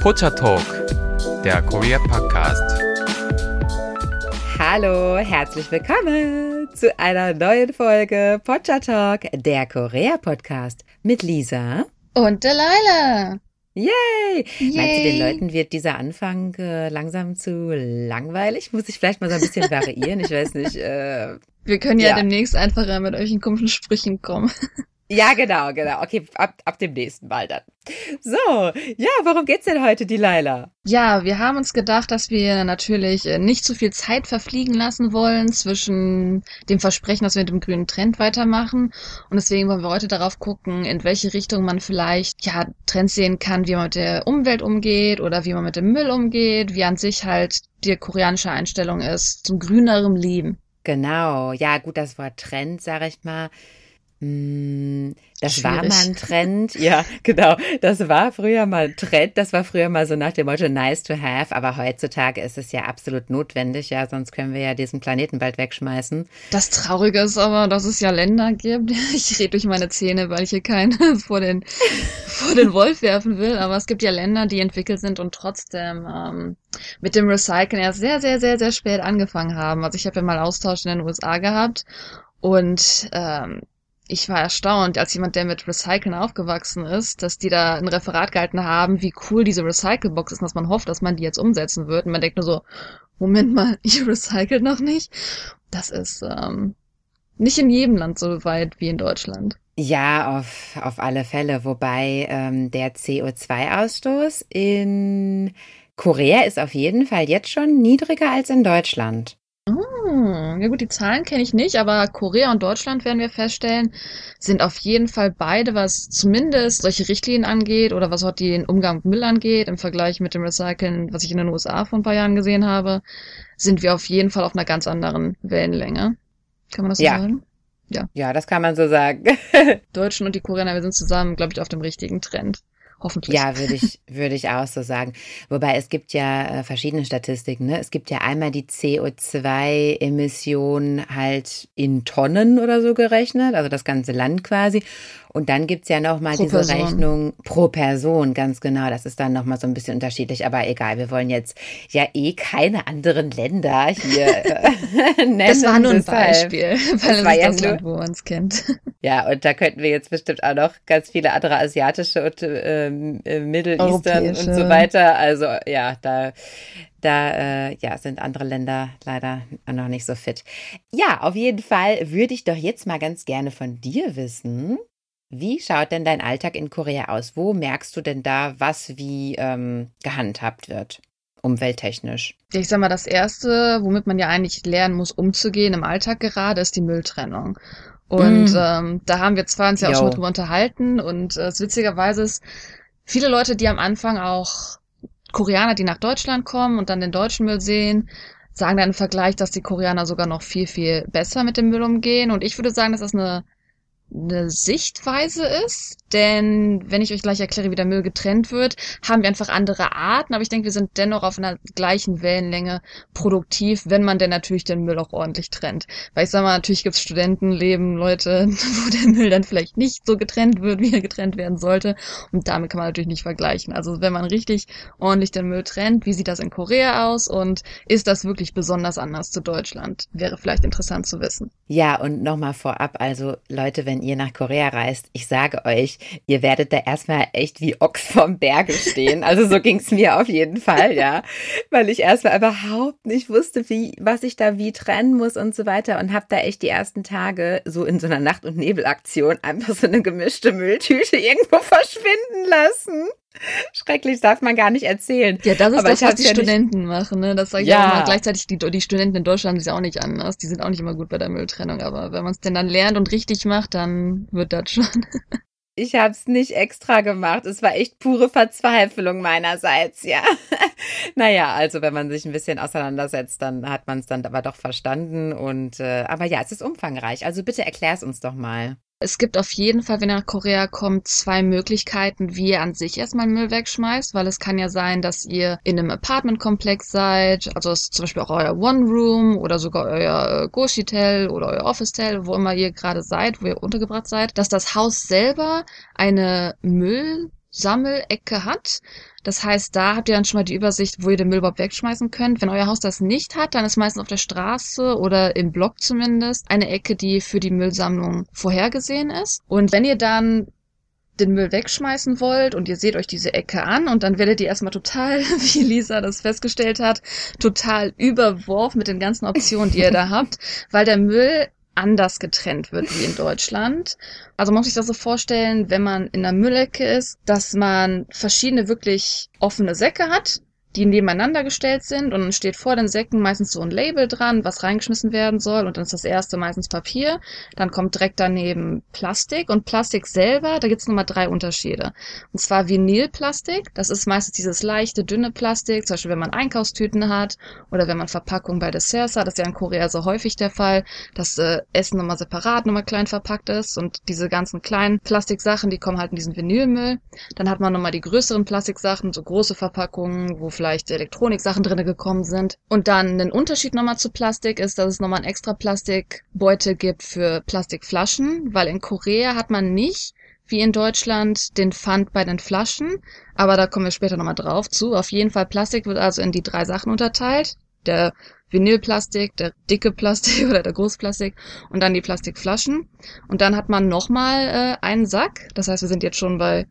Pocha Talk, der Korea Podcast. Hallo, herzlich willkommen zu einer neuen Folge Pocha Talk, der Korea Podcast mit Lisa und Delilah. Yay! Yay! Meinst du, den Leuten wird dieser Anfang äh, langsam zu langweilig? Muss ich vielleicht mal so ein bisschen variieren? Ich weiß nicht. Äh, Wir können ja, ja, demnächst einfacher mit euch in komischen Sprüchen kommen. Ja, genau, genau. Okay, ab, ab dem nächsten Mal dann. So, ja, worum geht's denn heute, die Laila? Ja, wir haben uns gedacht, dass wir natürlich äh, nicht zu viel Zeit verfliegen lassen wollen zwischen dem Versprechen, dass wir mit dem grünen Trend weitermachen. Und deswegen wollen wir heute darauf gucken, in welche Richtung man vielleicht, ja, Trends sehen kann, wie man mit der Umwelt umgeht oder wie man mit dem Müll umgeht, wie an sich halt die koreanische Einstellung ist zum grüneren Leben. Genau, ja, gut, das Wort Trend, sag ich mal das Schwierig. war mal ein Trend. Ja, genau. Das war früher mal ein Trend. Das war früher mal so nach dem Motto nice to have. Aber heutzutage ist es ja absolut notwendig. Ja, sonst können wir ja diesen Planeten bald wegschmeißen. Das Traurige ist aber, dass es ja Länder gibt. Ich rede durch meine Zähne, weil ich hier keinen vor den, vor den Wolf werfen will. Aber es gibt ja Länder, die entwickelt sind und trotzdem, ähm, mit dem Recyceln erst sehr, sehr, sehr, sehr spät angefangen haben. Also ich habe ja mal Austausch in den USA gehabt und ähm, ich war erstaunt, als jemand, der mit Recyceln aufgewachsen ist, dass die da ein Referat gehalten haben, wie cool diese Recyclebox ist, dass man hofft, dass man die jetzt umsetzen wird. Und man denkt nur so, Moment mal, ihr recycelt noch nicht? Das ist ähm, nicht in jedem Land so weit wie in Deutschland. Ja, auf, auf alle Fälle. Wobei ähm, der CO2-Ausstoß in Korea ist auf jeden Fall jetzt schon niedriger als in Deutschland. Hm, ja gut, die Zahlen kenne ich nicht, aber Korea und Deutschland werden wir feststellen, sind auf jeden Fall beide, was zumindest solche Richtlinien angeht oder was auch den Umgang mit Müll angeht, im Vergleich mit dem Recyceln, was ich in den USA vor ein paar Jahren gesehen habe, sind wir auf jeden Fall auf einer ganz anderen Wellenlänge. Kann man das so ja. sagen? Ja. Ja, das kann man so sagen. Deutschen und die Koreaner, wir sind zusammen, glaube ich, auf dem richtigen Trend. Hoffentlich. Ja, würde ich, würde ich auch so sagen. Wobei es gibt ja äh, verschiedene Statistiken. Ne? Es gibt ja einmal die CO2-Emissionen halt in Tonnen oder so gerechnet, also das ganze Land quasi. Und dann gibt's ja nochmal diese Person. Rechnung pro Person, ganz genau. Das ist dann nochmal so ein bisschen unterschiedlich, aber egal, wir wollen jetzt ja eh keine anderen Länder hier äh, nennen. Das war nur ein Beispiel, weil das war ja das Land, wo man es kennt. Ja, und da könnten wir jetzt bestimmt auch noch ganz viele andere asiatische und ähm, äh, Middle Eastern und so weiter. Also ja, da da äh, ja, sind andere Länder leider noch nicht so fit. Ja, auf jeden Fall würde ich doch jetzt mal ganz gerne von dir wissen, wie schaut denn dein Alltag in Korea aus? Wo merkst du denn da, was wie ähm, gehandhabt wird? Umwelttechnisch. Ich sag mal, das erste, womit man ja eigentlich lernen muss, umzugehen im Alltag gerade, ist die Mülltrennung. Und mm. ähm, da haben wir zwar uns ja auch schon drüber unterhalten und äh, witzigerweise ist, viele Leute, die am Anfang auch Koreaner, die nach Deutschland kommen und dann den deutschen Müll sehen, sagen dann im Vergleich, dass die Koreaner sogar noch viel, viel besser mit dem Müll umgehen. Und ich würde sagen, dass das eine eine Sichtweise ist, denn wenn ich euch gleich erkläre, wie der Müll getrennt wird, haben wir einfach andere Arten, aber ich denke, wir sind dennoch auf einer gleichen Wellenlänge produktiv, wenn man denn natürlich den Müll auch ordentlich trennt. Weil ich sag mal, natürlich gibt's Studentenleben, Leute, wo der Müll dann vielleicht nicht so getrennt wird, wie er getrennt werden sollte und damit kann man natürlich nicht vergleichen. Also wenn man richtig ordentlich den Müll trennt, wie sieht das in Korea aus und ist das wirklich besonders anders zu Deutschland? Wäre vielleicht interessant zu wissen. Ja, und nochmal vorab, also Leute, wenn ihr nach Korea reist, ich sage euch, ihr werdet da erstmal echt wie Ochs vom Berge stehen. Also so ging es mir auf jeden Fall, ja. Weil ich erstmal überhaupt nicht wusste, wie, was ich da wie trennen muss und so weiter. Und habe da echt die ersten Tage so in so einer Nacht- und Nebelaktion einfach so eine gemischte Mülltüte irgendwo verschwinden lassen. Schrecklich darf man gar nicht erzählen. Ja, das ist Aber das, was die ja Studenten machen. Ne? Das sage ich ja. auch mal. Gleichzeitig, die, die Studenten in Deutschland sind ja auch nicht anders. Die sind auch nicht immer gut bei der Mülltrennung. Aber wenn man es denn dann lernt und richtig macht, dann wird das schon. Ich habe es nicht extra gemacht. Es war echt pure Verzweiflung meinerseits, ja. naja, also wenn man sich ein bisschen auseinandersetzt, dann hat man es dann aber doch verstanden. Und äh, aber ja, es ist umfangreich. Also bitte erklär's uns doch mal. Es gibt auf jeden Fall, wenn ihr nach Korea kommt, zwei Möglichkeiten, wie ihr an sich erstmal Müll wegschmeißt, weil es kann ja sein, dass ihr in einem Apartmentkomplex seid, also zum Beispiel auch euer One Room oder sogar euer äh, Goshitel oder euer Officetel, wo immer ihr gerade seid, wo ihr untergebracht seid, dass das Haus selber eine Müll Sammelecke hat. Das heißt, da habt ihr dann schon mal die Übersicht, wo ihr den Müll überhaupt wegschmeißen könnt. Wenn euer Haus das nicht hat, dann ist meistens auf der Straße oder im Block zumindest eine Ecke, die für die Müllsammlung vorhergesehen ist. Und wenn ihr dann den Müll wegschmeißen wollt und ihr seht euch diese Ecke an und dann werdet ihr erstmal total, wie Lisa das festgestellt hat, total überworfen mit den ganzen Optionen, die ihr da habt, weil der Müll anders getrennt wird wie in Deutschland. Also man muss sich das so vorstellen, wenn man in der Müllecke ist, dass man verschiedene wirklich offene Säcke hat, die nebeneinander gestellt sind und dann steht vor den Säcken meistens so ein Label dran, was reingeschmissen werden soll und dann ist das erste meistens Papier, dann kommt direkt daneben Plastik und Plastik selber, da gibt's nochmal drei Unterschiede. Und zwar Vinylplastik, das ist meistens dieses leichte, dünne Plastik, zum Beispiel wenn man Einkaufstüten hat oder wenn man Verpackungen bei Desserts hat, das ist ja in Korea so häufig der Fall, dass äh, Essen nochmal separat, nochmal klein verpackt ist und diese ganzen kleinen Plastiksachen, die kommen halt in diesen Vinylmüll. Dann hat man nochmal die größeren Plastiksachen, so große Verpackungen, wo vielleicht Elektroniksachen drinne gekommen sind. Und dann ein Unterschied nochmal zu Plastik ist, dass es nochmal ein extra Plastikbeutel gibt für Plastikflaschen, weil in Korea hat man nicht wie in Deutschland den Pfand bei den Flaschen, aber da kommen wir später nochmal drauf zu. Auf jeden Fall Plastik wird also in die drei Sachen unterteilt. Der Vinylplastik, der dicke Plastik oder der Großplastik und dann die Plastikflaschen. Und dann hat man nochmal äh, einen Sack. Das heißt, wir sind jetzt schon bei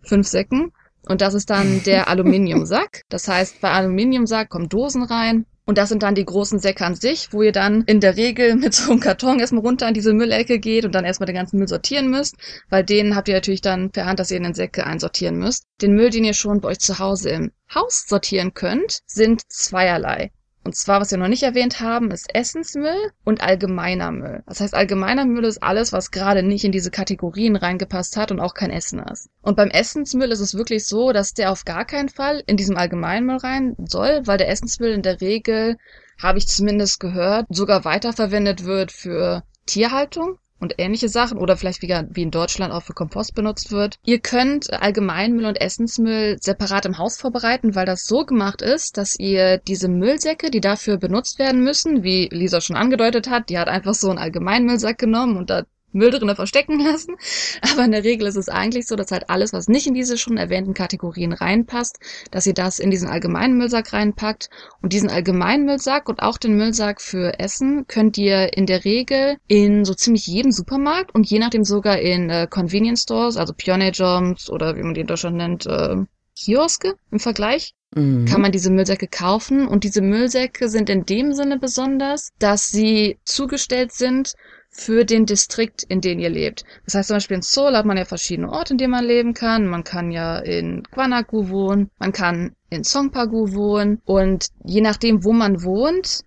fünf Säcken. Und das ist dann der Aluminiumsack. Das heißt, bei Aluminiumsack kommen Dosen rein. Und das sind dann die großen Säcke an sich, wo ihr dann in der Regel mit so einem Karton erstmal runter an diese Müllecke geht und dann erstmal den ganzen Müll sortieren müsst, weil den habt ihr natürlich dann per Hand, dass ihr in den Säcke einsortieren müsst. Den Müll, den ihr schon bei euch zu Hause im Haus sortieren könnt, sind zweierlei. Und zwar, was wir noch nicht erwähnt haben, ist Essensmüll und allgemeiner Müll. Das heißt, allgemeiner Müll ist alles, was gerade nicht in diese Kategorien reingepasst hat und auch kein Essen ist. Und beim Essensmüll ist es wirklich so, dass der auf gar keinen Fall in diesem allgemeinen Müll rein soll, weil der Essensmüll in der Regel, habe ich zumindest gehört, sogar weiterverwendet wird für Tierhaltung und ähnliche Sachen oder vielleicht wie, wie in Deutschland auch für Kompost benutzt wird. Ihr könnt Allgemeinmüll und Essensmüll separat im Haus vorbereiten, weil das so gemacht ist, dass ihr diese Müllsäcke, die dafür benutzt werden müssen, wie Lisa schon angedeutet hat, die hat einfach so einen Allgemeinmüllsack genommen und da Müll drinne verstecken lassen. Aber in der Regel ist es eigentlich so, dass halt alles, was nicht in diese schon erwähnten Kategorien reinpasst, dass ihr das in diesen allgemeinen Müllsack reinpackt. Und diesen allgemeinen Müllsack und auch den Müllsack für Essen könnt ihr in der Regel in so ziemlich jedem Supermarkt und je nachdem sogar in äh, Convenience Stores, also Pioneer Jobs oder wie man die in Deutschland nennt, äh, Kioske im Vergleich, mhm. kann man diese Müllsäcke kaufen. Und diese Müllsäcke sind in dem Sinne besonders, dass sie zugestellt sind für den Distrikt, in dem ihr lebt. Das heißt zum Beispiel in Seoul hat man ja verschiedene Orte, in denen man leben kann. Man kann ja in Gwanagu wohnen, man kann in Songpagu wohnen und je nachdem, wo man wohnt,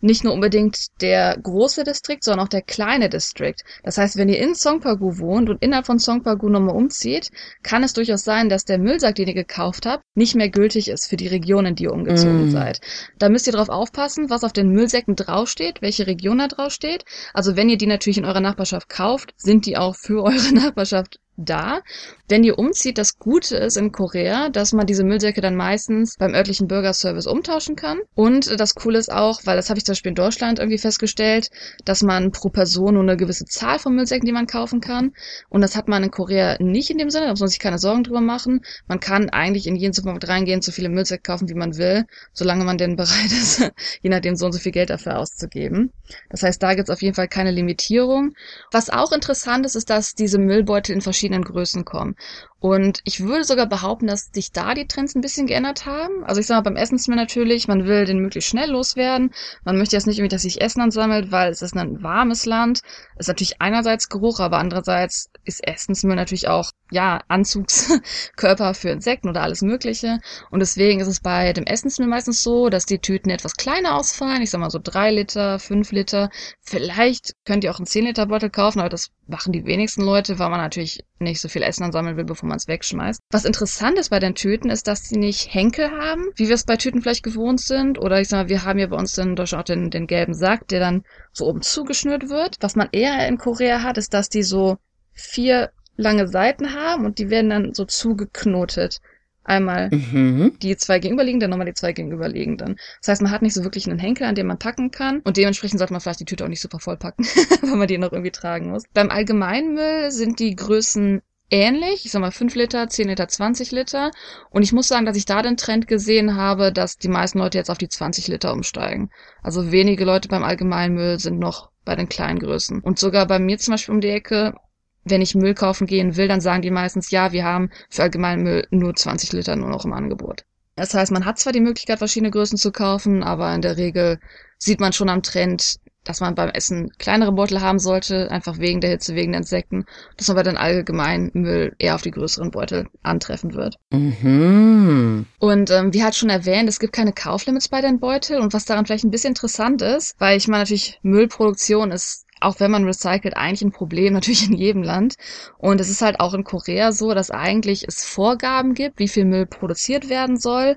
nicht nur unbedingt der große Distrikt, sondern auch der kleine Distrikt. Das heißt, wenn ihr in Songpagu wohnt und innerhalb von Songpagu nochmal umzieht, kann es durchaus sein, dass der Müllsack, den ihr gekauft habt, nicht mehr gültig ist für die Region, in die ihr umgezogen mm. seid. Da müsst ihr darauf aufpassen, was auf den Müllsäcken draufsteht, welche Region da draufsteht. Also wenn ihr die natürlich in eurer Nachbarschaft kauft, sind die auch für eure Nachbarschaft da. Wenn ihr umzieht, das Gute ist in Korea, dass man diese Müllsäcke dann meistens beim örtlichen Bürgerservice umtauschen kann. Und das Coole ist auch, weil das habe ich zum Beispiel in Deutschland irgendwie festgestellt, dass man pro Person nur eine gewisse Zahl von Müllsäcken, die man kaufen kann. Und das hat man in Korea nicht in dem Sinne, da muss man sich keine Sorgen drüber machen. Man kann eigentlich in jeden Supermarkt reingehen, so viele Müllsäcke kaufen, wie man will, solange man denn bereit ist, je nachdem so und so viel Geld dafür auszugeben. Das heißt, da gibt es auf jeden Fall keine Limitierung. Was auch interessant ist, ist, dass diese Müllbeutel in verschiedenen verschiedenen Größen kommen. Und ich würde sogar behaupten, dass sich da die Trends ein bisschen geändert haben. Also ich sage mal, beim Essensmehl natürlich, man will den möglichst schnell loswerden. Man möchte jetzt nicht irgendwie, dass sich Essen ansammelt, weil es ist ein warmes Land. Es ist natürlich einerseits Geruch, aber andererseits ist Essensmüll natürlich auch, ja, Anzugskörper für Insekten oder alles Mögliche. Und deswegen ist es bei dem Essensmüll meistens so, dass die Tüten etwas kleiner ausfallen. Ich sag mal so drei Liter, fünf Liter. Vielleicht könnt ihr auch einen zehn Liter Beutel kaufen, aber das machen die wenigsten Leute, weil man natürlich nicht so viel Essen ansammeln will, bevor man es wegschmeißt. Was interessant ist bei den Tüten, ist, dass sie nicht Henkel haben, wie wir es bei Tüten vielleicht gewohnt sind. Oder ich sag mal, wir haben ja bei uns in Deutschland auch den, den gelben Sack, der dann so oben zugeschnürt wird. Was man eher in Korea hat, ist, dass die so vier lange Seiten haben und die werden dann so zugeknotet. Einmal mhm. die zwei gegenüberliegenden, dann nochmal die zwei gegenüberliegenden. Das heißt, man hat nicht so wirklich einen Henkel, an dem man packen kann. Und dementsprechend sollte man vielleicht die Tüte auch nicht super voll packen, weil man die noch irgendwie tragen muss. Beim Allgemeinmüll sind die Größen ähnlich, ich sag mal 5 Liter, 10 Liter, 20 Liter. Und ich muss sagen, dass ich da den Trend gesehen habe, dass die meisten Leute jetzt auf die 20 Liter umsteigen. Also wenige Leute beim Allgemeinmüll sind noch bei den kleinen Größen. Und sogar bei mir zum Beispiel um die Ecke, wenn ich Müll kaufen gehen will, dann sagen die meistens, ja, wir haben für Allgemeinmüll nur 20 Liter nur noch im Angebot. Das heißt, man hat zwar die Möglichkeit, verschiedene Größen zu kaufen, aber in der Regel sieht man schon am Trend, dass man beim Essen kleinere Beutel haben sollte, einfach wegen der Hitze, wegen der Insekten, dass man bei den allgemeinen Müll eher auf die größeren Beutel antreffen wird. Mhm. Und ähm, wie halt schon erwähnt, es gibt keine Kauflimits bei den Beuteln und was daran vielleicht ein bisschen interessant ist, weil ich meine natürlich Müllproduktion ist auch wenn man recycelt, eigentlich ein Problem, natürlich in jedem Land. Und es ist halt auch in Korea so, dass eigentlich es Vorgaben gibt, wie viel Müll produziert werden soll.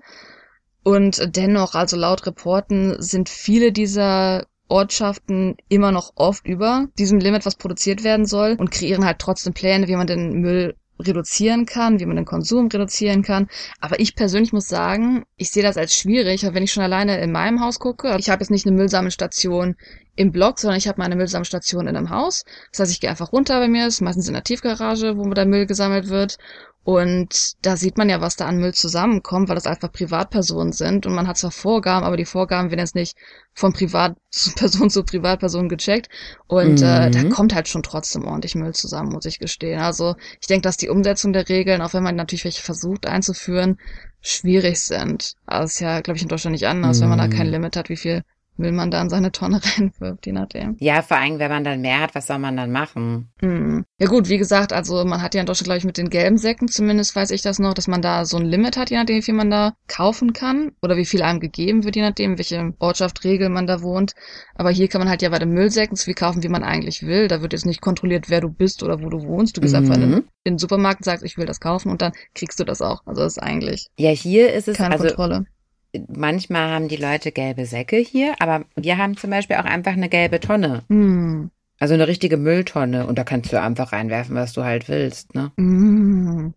Und dennoch, also laut Reporten, sind viele dieser Ortschaften immer noch oft über diesem Limit, was produziert werden soll und kreieren halt trotzdem Pläne, wie man den Müll reduzieren kann, wie man den Konsum reduzieren kann. Aber ich persönlich muss sagen, ich sehe das als schwierig, wenn ich schon alleine in meinem Haus gucke. Ich habe jetzt nicht eine Müllsammelstation im Block, sondern ich habe meine Müllsammelstation in einem Haus. Das heißt, ich gehe einfach runter bei mir, ist meistens in der Tiefgarage, wo der Müll gesammelt wird. Und da sieht man ja, was da an Müll zusammenkommt, weil das einfach Privatpersonen sind. Und man hat zwar Vorgaben, aber die Vorgaben werden jetzt nicht von Privatperson zu Privatperson gecheckt. Und mhm. äh, da mhm. kommt halt schon trotzdem ordentlich Müll zusammen, muss ich gestehen. Also ich denke, dass die Umsetzung der Regeln, auch wenn man natürlich welche versucht einzuführen, schwierig sind. Also ist ja, glaube ich, in Deutschland nicht anders, mhm. wenn man da kein mhm. Limit hat, wie viel will man da in seine Tonne reinwirft, je nachdem. Ja, vor allem, wenn man dann mehr hat, was soll man dann machen? Mhm. Ja gut, wie gesagt, also man hat ja in Deutschland, glaube ich, mit den gelben Säcken, zumindest weiß ich das noch, dass man da so ein Limit hat, je nachdem, wie viel man da kaufen kann oder wie viel einem gegeben wird, je nachdem, welche Ortschaft, Regel man da wohnt. Aber hier kann man halt ja bei den Müllsäcken so viel kaufen, wie man eigentlich will. Da wird jetzt nicht kontrolliert, wer du bist oder wo du wohnst. Du gehst mhm. einfach in den, in den Supermarkt, sagst, ich will das kaufen und dann kriegst du das auch. Also das ist eigentlich ja hier ist es keine also Kontrolle manchmal haben die Leute gelbe Säcke hier, aber wir haben zum Beispiel auch einfach eine gelbe Tonne. Mm. Also eine richtige Mülltonne und da kannst du einfach reinwerfen, was du halt willst, ne? Mm.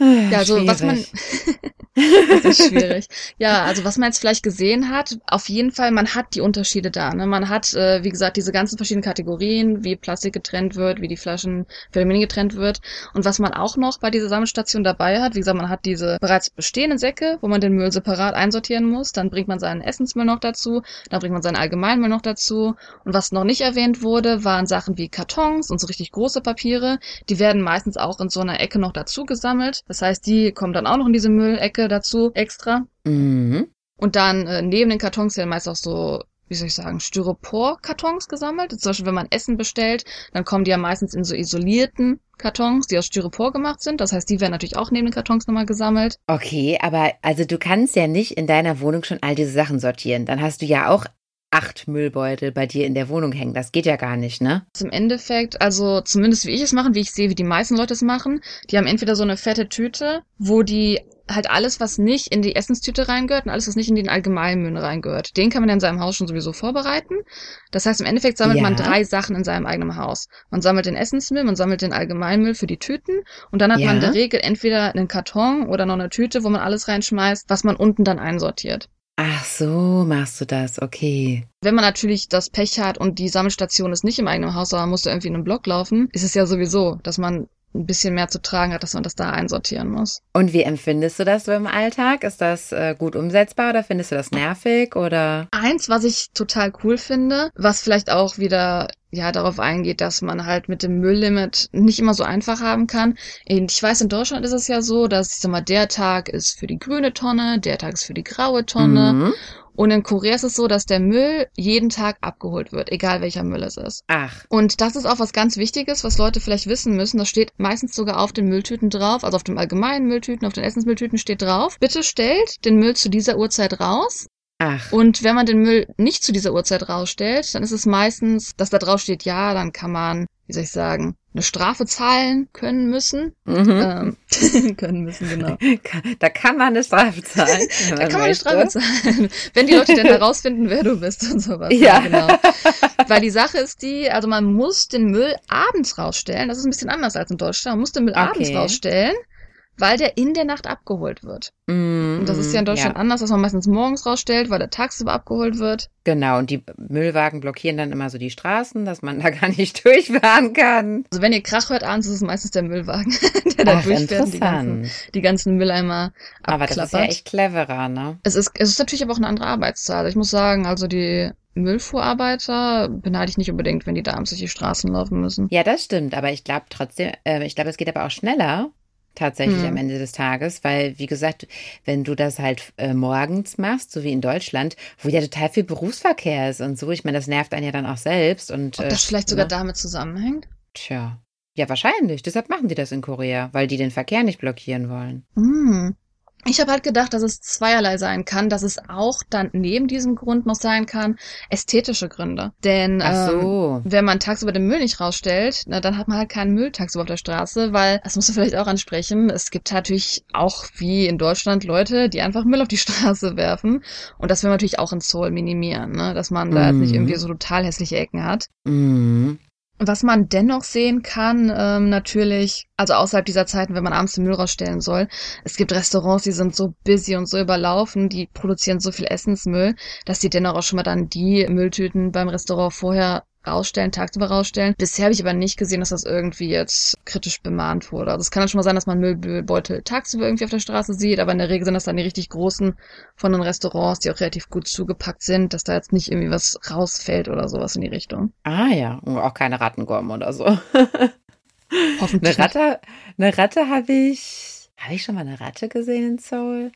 Ja, also Schwierig. was man das ist schwierig. Ja, also was man jetzt vielleicht gesehen hat, auf jeden Fall, man hat die Unterschiede da. Ne? Man hat, äh, wie gesagt, diese ganzen verschiedenen Kategorien, wie Plastik getrennt wird, wie die Flaschen für Aluminium getrennt wird. Und was man auch noch bei dieser Sammelstation dabei hat, wie gesagt, man hat diese bereits bestehenden Säcke, wo man den Müll separat einsortieren muss. Dann bringt man seinen Essensmüll noch dazu, dann bringt man seinen Allgemeinmüll noch dazu. Und was noch nicht erwähnt wurde, waren Sachen wie Kartons und so richtig große Papiere. Die werden meistens auch in so einer Ecke noch dazu gesammelt. Das heißt, die kommen dann auch noch in diese Müllecke dazu extra. Mhm. Und dann äh, neben den Kartons werden meist auch so, wie soll ich sagen, Styropor-Kartons gesammelt. Zum Beispiel, wenn man Essen bestellt, dann kommen die ja meistens in so isolierten Kartons, die aus Styropor gemacht sind. Das heißt, die werden natürlich auch neben den Kartons nochmal gesammelt. Okay, aber also du kannst ja nicht in deiner Wohnung schon all diese Sachen sortieren. Dann hast du ja auch acht Müllbeutel bei dir in der Wohnung hängen. Das geht ja gar nicht, ne? Im Endeffekt, also zumindest wie ich es mache, wie ich sehe, wie die meisten Leute es machen, die haben entweder so eine fette Tüte, wo die halt alles, was nicht in die Essenstüte reingehört und alles, was nicht in den Allgemeinmüll reingehört. Den kann man in seinem Haus schon sowieso vorbereiten. Das heißt, im Endeffekt sammelt ja. man drei Sachen in seinem eigenen Haus. Man sammelt den Essensmüll, man sammelt den Allgemeinmüll für die Tüten und dann hat ja. man in der Regel entweder einen Karton oder noch eine Tüte, wo man alles reinschmeißt, was man unten dann einsortiert. Ach so, machst du das, okay. Wenn man natürlich das Pech hat und die Sammelstation ist nicht im eigenen Haus, sondern muss da irgendwie in einem Block laufen, ist es ja sowieso, dass man ein bisschen mehr zu tragen hat, dass man das da einsortieren muss. Und wie empfindest du das so im Alltag? Ist das äh, gut umsetzbar oder findest du das nervig oder? Eins, was ich total cool finde, was vielleicht auch wieder ja darauf eingeht, dass man halt mit dem Mülllimit nicht immer so einfach haben kann. Ich weiß, in Deutschland ist es ja so, dass ich sag mal, der Tag ist für die grüne Tonne, der Tag ist für die graue Tonne. Mhm. Und in Korea ist es so, dass der Müll jeden Tag abgeholt wird, egal welcher Müll es ist. Ach. Und das ist auch was ganz Wichtiges, was Leute vielleicht wissen müssen. Das steht meistens sogar auf den Mülltüten drauf, also auf dem allgemeinen Mülltüten, auf den Essensmülltüten steht drauf. Bitte stellt den Müll zu dieser Uhrzeit raus. Ach. Und wenn man den Müll nicht zu dieser Uhrzeit rausstellt, dann ist es meistens, dass da drauf steht, ja, dann kann man, wie soll ich sagen, eine Strafe zahlen können müssen. Mhm. Ähm, können müssen, genau. Da kann man eine Strafe zahlen. da kann man eine Strafe zahlen. Wenn die Leute denn herausfinden, wer du bist und sowas. Ja. genau. Weil die Sache ist die, also man muss den Müll abends rausstellen. Das ist ein bisschen anders als in Deutschland. Man muss den Müll okay. abends rausstellen weil der in der Nacht abgeholt wird. Mm. Und das ist ja in Deutschland ja. anders, dass man meistens morgens rausstellt, weil der tagsüber abgeholt wird. Genau, und die Müllwagen blockieren dann immer so die Straßen, dass man da gar nicht durchfahren kann. Also wenn ihr Krach hört abends, ist es meistens der Müllwagen, der da Ach, durchfährt und die ganzen, die ganzen Mülleimer abklappert. Aber das ist ja echt cleverer, ne? Es ist, es ist natürlich aber auch eine andere Arbeitszahl. Ich muss sagen, also die Müllfuhrarbeiter beneide ich nicht unbedingt, wenn die da abends durch die Straßen laufen müssen. Ja, das stimmt, aber ich glaube trotzdem, äh, ich glaube, es geht aber auch schneller, tatsächlich hm. am Ende des Tages, weil, wie gesagt, wenn du das halt äh, morgens machst, so wie in Deutschland, wo ja total viel Berufsverkehr ist und so, ich meine, das nervt einen ja dann auch selbst. Und, Ob das äh, vielleicht sogar ne? damit zusammenhängt? Tja. Ja, wahrscheinlich. Deshalb machen die das in Korea, weil die den Verkehr nicht blockieren wollen. Hm. Ich habe halt gedacht, dass es zweierlei sein kann, dass es auch dann neben diesem Grund noch sein kann, ästhetische Gründe. Denn so. ähm, wenn man tagsüber den Müll nicht rausstellt, na, dann hat man halt keinen Müll tagsüber auf der Straße, weil, das musst du vielleicht auch ansprechen, es gibt natürlich auch wie in Deutschland Leute, die einfach Müll auf die Straße werfen. Und das will man natürlich auch in Seoul minimieren, ne? dass man da jetzt nicht mhm. irgendwie so total hässliche Ecken hat. Mhm. Was man dennoch sehen kann, ähm, natürlich, also außerhalb dieser Zeiten, wenn man abends den Müll rausstellen soll, es gibt Restaurants, die sind so busy und so überlaufen, die produzieren so viel Essensmüll, dass die dennoch auch schon mal dann die Mülltüten beim Restaurant vorher rausstellen, tagsüber rausstellen. Bisher habe ich aber nicht gesehen, dass das irgendwie jetzt kritisch bemahnt wurde. Also es kann dann schon mal sein, dass man Müllbeutel tagsüber irgendwie auf der Straße sieht, aber in der Regel sind das dann die richtig großen von den Restaurants, die auch relativ gut zugepackt sind, dass da jetzt nicht irgendwie was rausfällt oder sowas in die Richtung. Ah ja, und auch keine Rattengurm oder so. Hoffentlich. Eine Ratte, eine Ratte habe ich, habe ich schon mal eine Ratte gesehen in Seoul?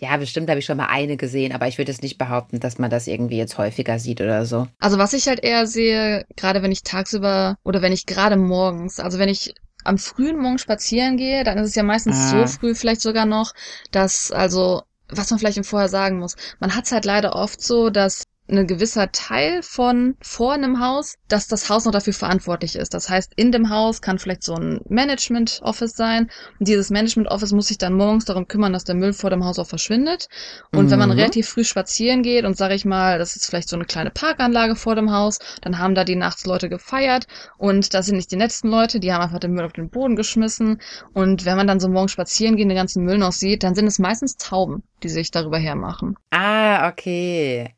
Ja, bestimmt habe ich schon mal eine gesehen, aber ich würde es nicht behaupten, dass man das irgendwie jetzt häufiger sieht oder so. Also was ich halt eher sehe, gerade wenn ich tagsüber oder wenn ich gerade morgens, also wenn ich am frühen Morgen spazieren gehe, dann ist es ja meistens ah. so früh vielleicht sogar noch, dass also was man vielleicht im Vorher sagen muss. Man hat es halt leider oft so, dass ein gewisser Teil von vor einem Haus, dass das Haus noch dafür verantwortlich ist. Das heißt, in dem Haus kann vielleicht so ein Management Office sein. Und dieses Management Office muss sich dann morgens darum kümmern, dass der Müll vor dem Haus auch verschwindet. Und mhm. wenn man mhm. relativ früh spazieren geht und sage ich mal, das ist vielleicht so eine kleine Parkanlage vor dem Haus, dann haben da die nachts Leute gefeiert und da sind nicht die letzten Leute, die haben einfach den Müll auf den Boden geschmissen. Und wenn man dann so morgens spazieren geht, den ganzen Müll noch sieht, dann sind es meistens Tauben, die sich darüber hermachen. Ah, okay.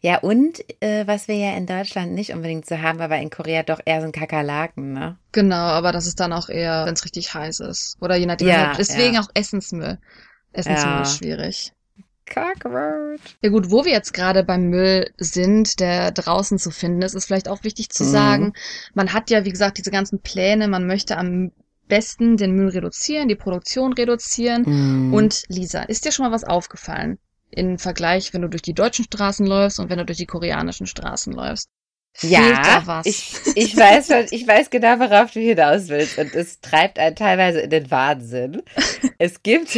Ja, und äh, was wir ja in Deutschland nicht unbedingt so haben, aber in Korea doch eher so ein Kakerlaken, ne? Genau, aber das ist dann auch eher, wenn es richtig heiß ist. Oder je nachdem. Ja, deswegen ja. auch Essensmüll. Essensmüll ja. ist schwierig. Cockroach. Ja gut, wo wir jetzt gerade beim Müll sind, der draußen zu finden ist, ist vielleicht auch wichtig zu mhm. sagen. Man hat ja, wie gesagt, diese ganzen Pläne, man möchte am besten den Müll reduzieren, die Produktion reduzieren. Mhm. Und Lisa, ist dir schon mal was aufgefallen? Im Vergleich, wenn du durch die deutschen Straßen läufst und wenn du durch die koreanischen Straßen läufst. Ja, ich, ich weiß ich weiß genau, worauf du hinaus willst und es treibt einen teilweise in den Wahnsinn. Es gibt,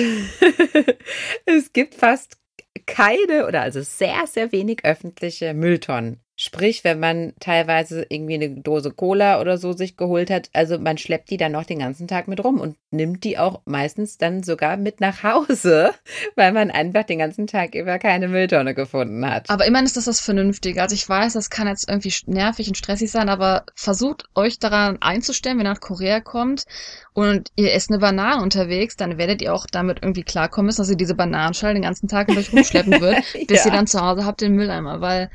es gibt fast keine oder also sehr, sehr wenig öffentliche Mülltonnen. Sprich, wenn man teilweise irgendwie eine Dose Cola oder so sich geholt hat, also man schleppt die dann noch den ganzen Tag mit rum und nimmt die auch meistens dann sogar mit nach Hause, weil man einfach den ganzen Tag über keine Mülltonne gefunden hat. Aber immerhin ist das das Vernünftige. Also ich weiß, das kann jetzt irgendwie nervig und stressig sein, aber versucht euch daran einzustellen, wenn ihr nach Korea kommt und ihr esst eine Banane unterwegs, dann werdet ihr auch damit irgendwie klarkommen müssen, dass ihr diese Bananenschale den ganzen Tag mit euch rumschleppen wird, bis ja. ihr dann zu Hause habt den Mülleimer, weil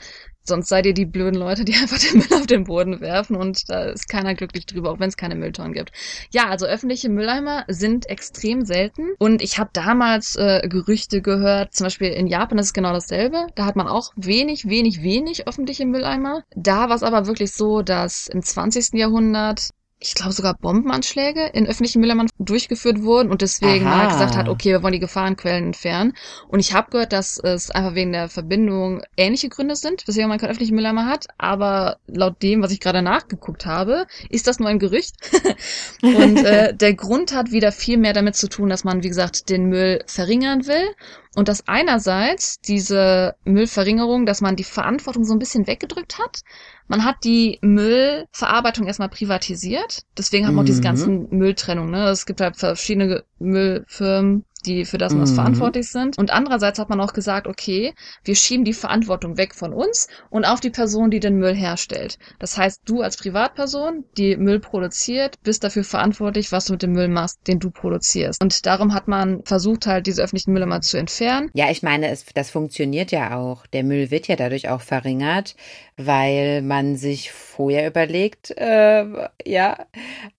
Sonst seid ihr die blöden Leute, die einfach den Müll auf den Boden werfen und da ist keiner glücklich drüber, auch wenn es keine Mülltonnen gibt. Ja, also öffentliche Mülleimer sind extrem selten und ich habe damals äh, Gerüchte gehört, zum Beispiel in Japan ist es genau dasselbe. Da hat man auch wenig, wenig, wenig öffentliche Mülleimer. Da war es aber wirklich so, dass im 20. Jahrhundert ich glaube sogar Bombenanschläge in öffentlichen Mülleimern durchgeführt wurden und deswegen Aha. man gesagt hat, okay, wir wollen die Gefahrenquellen entfernen. Und ich habe gehört, dass es einfach wegen der Verbindung ähnliche Gründe sind, weswegen man keinen öffentlichen Mülleimer hat. Aber laut dem, was ich gerade nachgeguckt habe, ist das nur ein Gerücht. und äh, der Grund hat wieder viel mehr damit zu tun, dass man, wie gesagt, den Müll verringern will und dass einerseits diese Müllverringerung, dass man die Verantwortung so ein bisschen weggedrückt hat. Man hat die Müllverarbeitung erstmal privatisiert. Deswegen haben wir mhm. auch diese ganzen Mülltrennungen. Ne? Es gibt halt verschiedene Müllfirmen, die für das und das mhm. verantwortlich sind. Und andererseits hat man auch gesagt, okay, wir schieben die Verantwortung weg von uns und auf die Person, die den Müll herstellt. Das heißt, du als Privatperson, die Müll produziert, bist dafür verantwortlich, was du mit dem Müll machst, den du produzierst. Und darum hat man versucht, halt diese öffentlichen Mülleimer zu entfernen. Ja, ich meine, es, das funktioniert ja auch. Der Müll wird ja dadurch auch verringert, weil man sich vorher überlegt, äh, ja,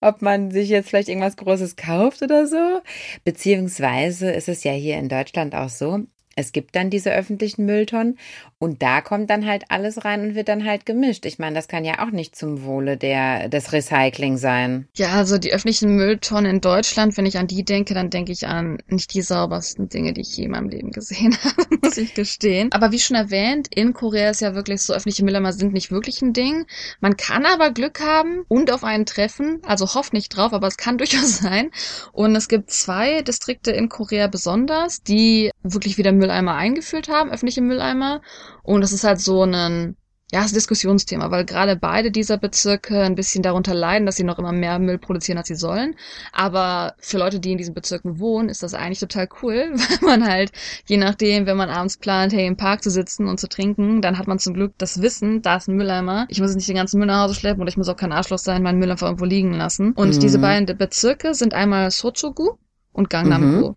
ob man sich jetzt vielleicht irgendwas Großes kauft oder so. Beziehungsweise ist es ja hier in Deutschland auch so, es gibt dann diese öffentlichen Mülltonnen und da kommt dann halt alles rein und wird dann halt gemischt. Ich meine, das kann ja auch nicht zum Wohle der, des Recycling sein. Ja, also die öffentlichen Mülltonnen in Deutschland, wenn ich an die denke, dann denke ich an nicht die saubersten Dinge, die ich je in meinem Leben gesehen habe, muss ich gestehen. Aber wie schon erwähnt, in Korea ist ja wirklich so, öffentliche Mülleimer sind nicht wirklich ein Ding. Man kann aber Glück haben und auf einen treffen, also hofft nicht drauf, aber es kann durchaus sein. Und es gibt zwei Distrikte in Korea besonders, die wirklich wieder Mülleimer eingeführt haben, öffentliche Mülleimer. Und es ist halt so ein, ja, ist ein Diskussionsthema, weil gerade beide dieser Bezirke ein bisschen darunter leiden, dass sie noch immer mehr Müll produzieren, als sie sollen. Aber für Leute, die in diesen Bezirken wohnen, ist das eigentlich total cool, weil man halt, je nachdem, wenn man abends plant, hey, im Park zu sitzen und zu trinken, dann hat man zum Glück das Wissen, da ist ein Mülleimer. Ich muss jetzt nicht den ganzen Müll nach Hause schleppen und ich muss auch kein Arschloch sein, meinen Müll einfach irgendwo liegen lassen. Und mhm. diese beiden Bezirke sind einmal Sochogu und Gangnam-gu. Mhm.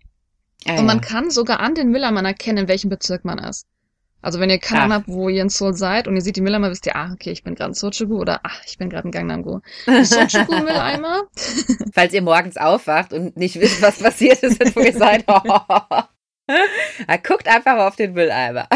Ah, und man kann sogar an den Mülleimern erkennen, in welchem Bezirk man ist. Also wenn ihr keine Ahnung habt, wo ihr in Seoul seid und ihr seht die Mülleimer, wisst ihr, ah, okay, ich bin gerade in Sochugu oder ach, ich bin gerade in Gangnam-gu. Sochugu-Mülleimer. Falls ihr morgens aufwacht und nicht wisst, was passiert ist, wo ihr seid. Guckt einfach auf den Mülleimer.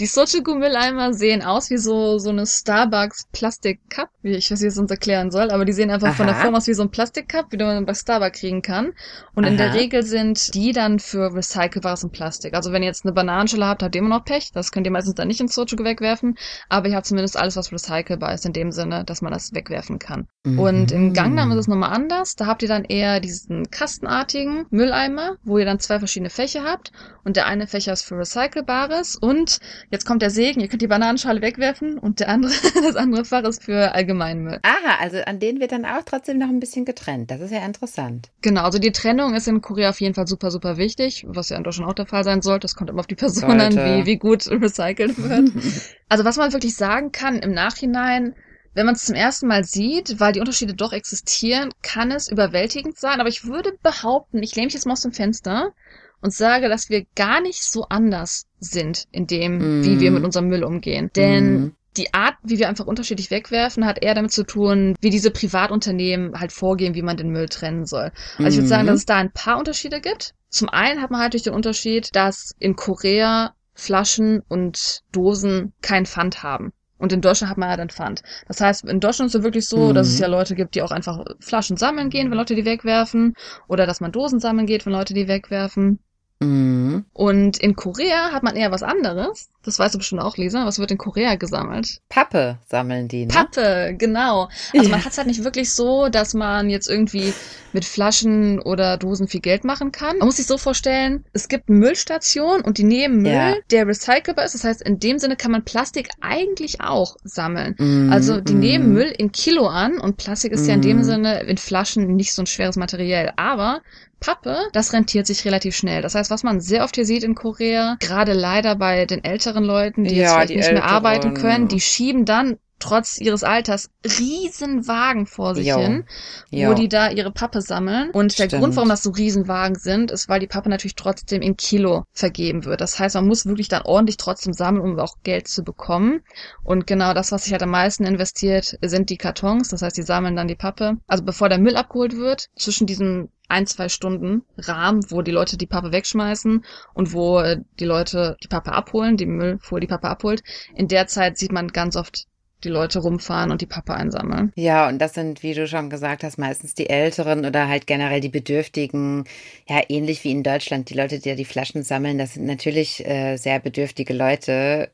Die Sochigu-Mülleimer sehen aus wie so, so eine Starbucks-Plastik-Cup, wie ich weiß, wie ich es uns erklären soll, aber die sehen einfach Aha. von der Form aus wie so ein Plastik-Cup, wie man bei Starbucks kriegen kann. Und Aha. in der Regel sind die dann für recycelbares Plastik. Also wenn ihr jetzt eine Bananenschale habt, habt ihr immer noch Pech. Das könnt ihr meistens dann nicht ins Sochigu wegwerfen. Aber ihr habt zumindest alles, was recycelbar ist, in dem Sinne, dass man das wegwerfen kann. Mhm. Und in Gangnam ist es nochmal anders. Da habt ihr dann eher diesen kastenartigen Mülleimer, wo ihr dann zwei verschiedene Fächer habt. Und der eine Fächer ist für recycelbares und Jetzt kommt der Segen, ihr könnt die Bananenschale wegwerfen und der andere, das andere Fach ist für Allgemeinmüll. Aha, also an denen wird dann auch trotzdem noch ein bisschen getrennt. Das ist ja interessant. Genau, also die Trennung ist in Korea auf jeden Fall super, super wichtig, was ja in Deutschland auch der Fall sein sollte. Das kommt immer auf die Person sollte. an, wie, wie gut recycelt wird. also was man wirklich sagen kann im Nachhinein, wenn man es zum ersten Mal sieht, weil die Unterschiede doch existieren, kann es überwältigend sein. Aber ich würde behaupten, ich lehne mich jetzt mal aus dem Fenster und sage, dass wir gar nicht so anders sind in dem, mm. wie wir mit unserem Müll umgehen. Denn mm. die Art, wie wir einfach unterschiedlich wegwerfen, hat eher damit zu tun, wie diese Privatunternehmen halt vorgehen, wie man den Müll trennen soll. Also mm. ich würde sagen, dass es da ein paar Unterschiede gibt. Zum einen hat man halt durch den Unterschied, dass in Korea Flaschen und Dosen kein Pfand haben. Und in Deutschland hat man ja dann Pfand. Das heißt, in Deutschland ist es wirklich so, mhm. dass es mhm. ja Leute gibt, die auch einfach Flaschen sammeln gehen, wenn Leute die wegwerfen. Oder dass man Dosen sammeln geht, wenn Leute die wegwerfen. Mhm. Und in Korea hat man eher was anderes. Das weißt du bestimmt auch, Lisa. Was wird in Korea gesammelt? Pappe sammeln die, ne? Pappe, genau. Also ja. man hat es halt nicht wirklich so, dass man jetzt irgendwie mit Flaschen oder Dosen viel Geld machen kann. Man muss sich so vorstellen, es gibt eine Müllstation und die nehmen Müll, ja. der recycelbar ist. Das heißt, in dem Sinne kann man Plastik eigentlich auch sammeln. Mm, also die mm. nehmen Müll in Kilo an und Plastik ist mm. ja in dem mhm. Sinne in Flaschen nicht so ein schweres Material. Aber Pappe, das rentiert sich relativ schnell. Das heißt, was man sehr oft hier sieht in Korea, gerade leider bei den älteren Leuten, die ja, jetzt die nicht Älteren. mehr arbeiten können, die schieben dann trotz ihres Alters Riesenwagen vor sich jo. hin, wo jo. die da ihre Pappe sammeln. Und der Grund, warum das so Riesenwagen sind, ist, weil die Pappe natürlich trotzdem in Kilo vergeben wird. Das heißt, man muss wirklich dann ordentlich trotzdem sammeln, um auch Geld zu bekommen. Und genau das, was sich halt am meisten investiert, sind die Kartons. Das heißt, die sammeln dann die Pappe. Also bevor der Müll abgeholt wird, zwischen diesem ein, zwei Stunden Rahmen, wo die Leute die Pappe wegschmeißen und wo die Leute die Pappe abholen, die Müllfuhr die Pappe abholt. In der Zeit sieht man ganz oft die Leute rumfahren und die Pappe einsammeln. Ja, und das sind, wie du schon gesagt hast, meistens die Älteren oder halt generell die Bedürftigen. Ja, ähnlich wie in Deutschland. Die Leute, die ja die Flaschen sammeln, das sind natürlich äh, sehr bedürftige Leute,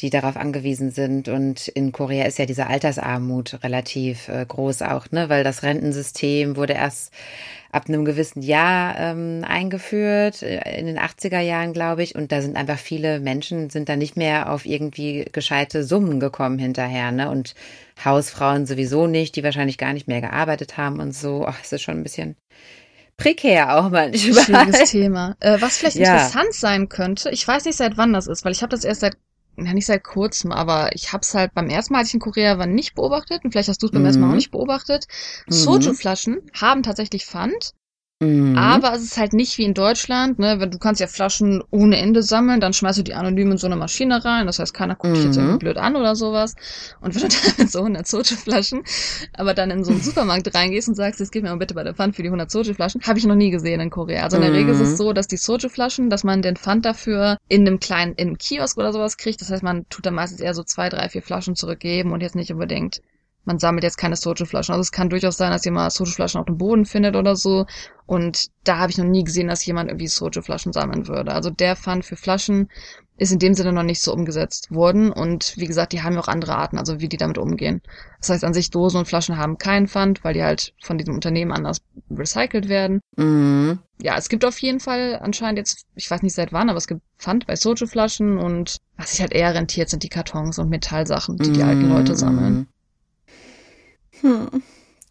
die darauf angewiesen sind. Und in Korea ist ja diese Altersarmut relativ äh, groß auch, ne? Weil das Rentensystem wurde erst ab einem gewissen Jahr ähm, eingeführt, äh, in den 80er Jahren, glaube ich. Und da sind einfach viele Menschen, sind da nicht mehr auf irgendwie gescheite Summen gekommen hinterher. Ne? Und Hausfrauen sowieso nicht, die wahrscheinlich gar nicht mehr gearbeitet haben und so. Ach, es ist schon ein bisschen prekär auch manchmal. Schwieriges Thema. Äh, was vielleicht ja. interessant sein könnte, ich weiß nicht, seit wann das ist, weil ich habe das erst seit ja nicht seit kurzem, aber ich habe es halt beim ersten Mal, als ich in Korea war, nicht beobachtet und vielleicht hast du es beim mhm. ersten Mal auch mhm. nicht beobachtet. Mhm. Soju-Flaschen haben tatsächlich Pfand, Mhm. Aber es ist halt nicht wie in Deutschland, ne? Wenn du kannst ja Flaschen ohne Ende sammeln, dann schmeißt du die anonym in so eine Maschine rein. Das heißt, keiner guckt mhm. dich jetzt irgendwie mhm. blöd an oder sowas. Und wenn du dann mit so 100 Soju-Flaschen, aber dann in so einen Supermarkt reingehst und sagst, jetzt gib mir mal bitte bei der Pfand für die 100 Soju-Flaschen, habe ich noch nie gesehen in Korea. Also in der mhm. Regel ist es mhm. so, dass die Soju-Flaschen, dass man den Pfand dafür in einem kleinen, in einem Kiosk oder sowas kriegt. Das heißt, man tut dann meistens eher so zwei, drei, vier Flaschen zurückgeben und jetzt nicht unbedingt man sammelt jetzt keine Soju-Flaschen. Also es kann durchaus sein, dass jemand Soju-Flaschen auf dem Boden findet oder so. Und da habe ich noch nie gesehen, dass jemand irgendwie Soju-Flaschen sammeln würde. Also der Pfand für Flaschen ist in dem Sinne noch nicht so umgesetzt worden. Und wie gesagt, die haben ja auch andere Arten, also wie die damit umgehen. Das heißt, an sich Dosen und Flaschen haben keinen Pfand, weil die halt von diesem Unternehmen anders recycelt werden. Mhm. Ja, es gibt auf jeden Fall anscheinend jetzt, ich weiß nicht seit wann, aber es gibt Pfand bei Soju-Flaschen und was sich halt eher rentiert, sind die Kartons und Metallsachen, die die alten Leute sammeln. Hm.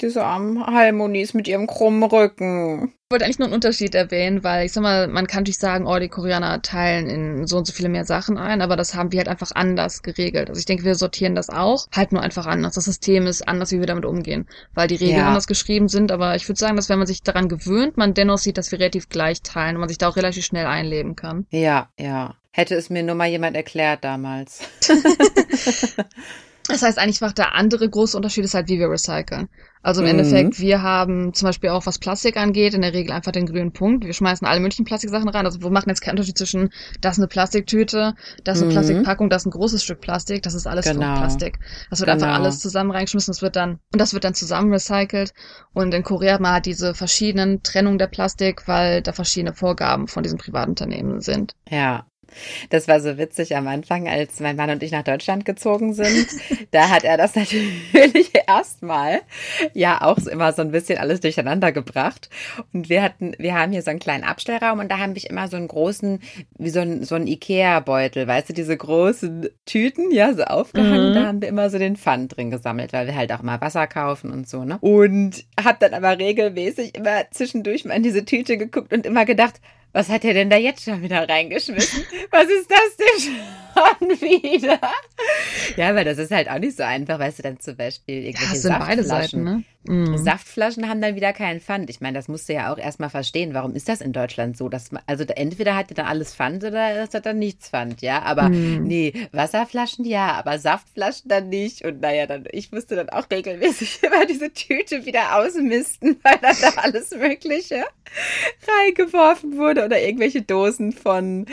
Diese armen Harmonies mit ihrem krummen Rücken. Ich wollte eigentlich nur einen Unterschied erwähnen, weil ich sag mal, man kann natürlich sagen, oh, die Koreaner teilen in so und so viele mehr Sachen ein, aber das haben wir halt einfach anders geregelt. Also ich denke, wir sortieren das auch, halt nur einfach anders. Das System ist anders, wie wir damit umgehen, weil die Regeln ja. anders geschrieben sind, aber ich würde sagen, dass wenn man sich daran gewöhnt, man dennoch sieht, dass wir relativ gleich teilen und man sich da auch relativ schnell einleben kann. Ja, ja. Hätte es mir nur mal jemand erklärt damals. Das heißt, eigentlich macht der andere große Unterschied ist halt, wie wir recyceln. Also im mhm. Endeffekt, wir haben zum Beispiel auch, was Plastik angeht, in der Regel einfach den grünen Punkt. Wir schmeißen alle möglichen Plastiksachen rein. Also wir machen jetzt keinen Unterschied zwischen, das ist eine Plastiktüte, das ist eine mhm. Plastikpackung, das ist ein großes Stück Plastik, das ist alles genau. Plastik. Das wird genau. einfach alles zusammen reingeschmissen, das wird dann, und das wird dann zusammen recycelt. Und in Korea hat man halt diese verschiedenen Trennungen der Plastik, weil da verschiedene Vorgaben von diesen Privatunternehmen sind. Ja, das war so witzig am Anfang, als mein Mann und ich nach Deutschland gezogen sind. da hat er das natürlich erstmal ja auch immer so ein bisschen alles durcheinander gebracht. Und wir hatten, wir haben hier so einen kleinen Abstellraum und da haben wir immer so einen großen, wie so ein, so ein Ikea-Beutel, weißt du, diese großen Tüten, ja, so aufgehangen. Mhm. Da haben wir immer so den Pfand drin gesammelt, weil wir halt auch mal Wasser kaufen und so, ne? Und hab dann aber regelmäßig immer zwischendurch mal in diese Tüte geguckt und immer gedacht, was hat er denn da jetzt schon wieder reingeschmissen? Was ist das denn schon wieder? Ja, weil das ist halt auch nicht so einfach, weißt du, dann zum Beispiel irgendwelche ja, Saftflaschen. beide Seiten, ne? Mhm. Saftflaschen haben dann wieder keinen Pfand. Ich meine, das musst du ja auch erstmal verstehen. Warum ist das in Deutschland so? Dass man, also entweder hat er dann alles Pfand oder ist er dann nichts Pfand, ja? Aber mhm. nee, Wasserflaschen ja, aber Saftflaschen dann nicht. Und naja, dann, ich musste dann auch regelmäßig immer diese Tüte wieder ausmisten, weil dann da alles Mögliche reingeworfen wurde oder irgendwelche Dosen von,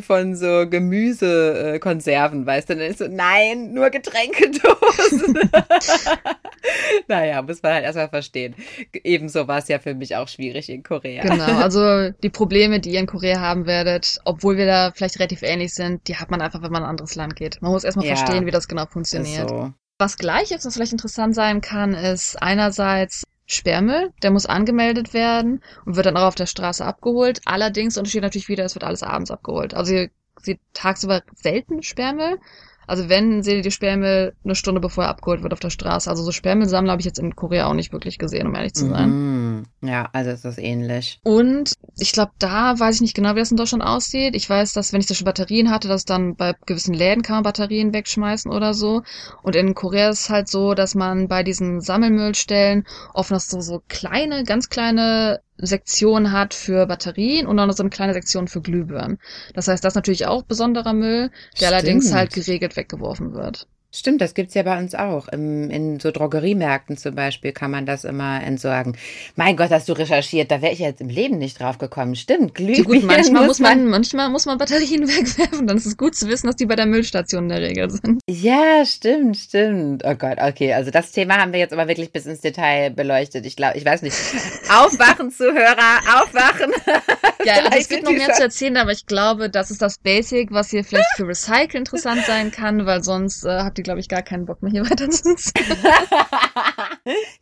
von so Gemüsekonserven, weißt du? Dann ist so, nein, nur Getränkedosen. naja, muss man halt erstmal verstehen. Ebenso war es ja für mich auch schwierig in Korea. Genau, also die Probleme, die ihr in Korea haben werdet, obwohl wir da vielleicht relativ ähnlich sind, die hat man einfach, wenn man in ein anderes Land geht. Man muss erstmal ja, verstehen, wie das genau funktioniert. So. Was gleich ist, was vielleicht interessant sein kann, ist einerseits Sperrmüll, der muss angemeldet werden und wird dann auch auf der Straße abgeholt. Allerdings untersteht natürlich wieder, es wird alles abends abgeholt. Also ihr seht tagsüber selten Sperrmüll, also wenn, seht ihr die Sperrmüll eine Stunde bevor er abgeholt wird auf der Straße. Also so Sperrmüllsammler habe ich jetzt in Korea auch nicht wirklich gesehen, um ehrlich zu sein. Mm, ja, also ist das ähnlich. Und ich glaube, da weiß ich nicht genau, wie das in Deutschland aussieht. Ich weiß, dass wenn ich da schon Batterien hatte, dass dann bei gewissen Läden kann man Batterien wegschmeißen oder so. Und in Korea ist es halt so, dass man bei diesen Sammelmüllstellen oft noch so, so kleine, ganz kleine Sektion hat für Batterien und dann noch so eine kleine Sektion für Glühbirnen. Das heißt, das ist natürlich auch besonderer Müll, der Stimmt. allerdings halt geregelt weggeworfen wird. Stimmt, das gibt's ja bei uns auch. Im, in so Drogeriemärkten zum Beispiel kann man das immer entsorgen. Mein Gott, hast du recherchiert, da wäre ich jetzt im Leben nicht drauf gekommen. Stimmt, Glühbirnen. So gut, manchmal muss man, manchmal muss man Batterien wegwerfen, dann ist es gut zu wissen, dass die bei der Müllstation in der Regel sind. Ja, stimmt, stimmt. Oh Gott, okay, also das Thema haben wir jetzt aber wirklich bis ins Detail beleuchtet. Ich glaube, ich weiß nicht. Aufwachen, Zuhörer, aufwachen. ja, also es gibt noch mehr zu erzählen, aber ich glaube, das ist das Basic, was hier vielleicht für Recycle interessant sein kann, weil sonst äh, habt ihr glaube ich, gar keinen Bock mehr hier weiter zu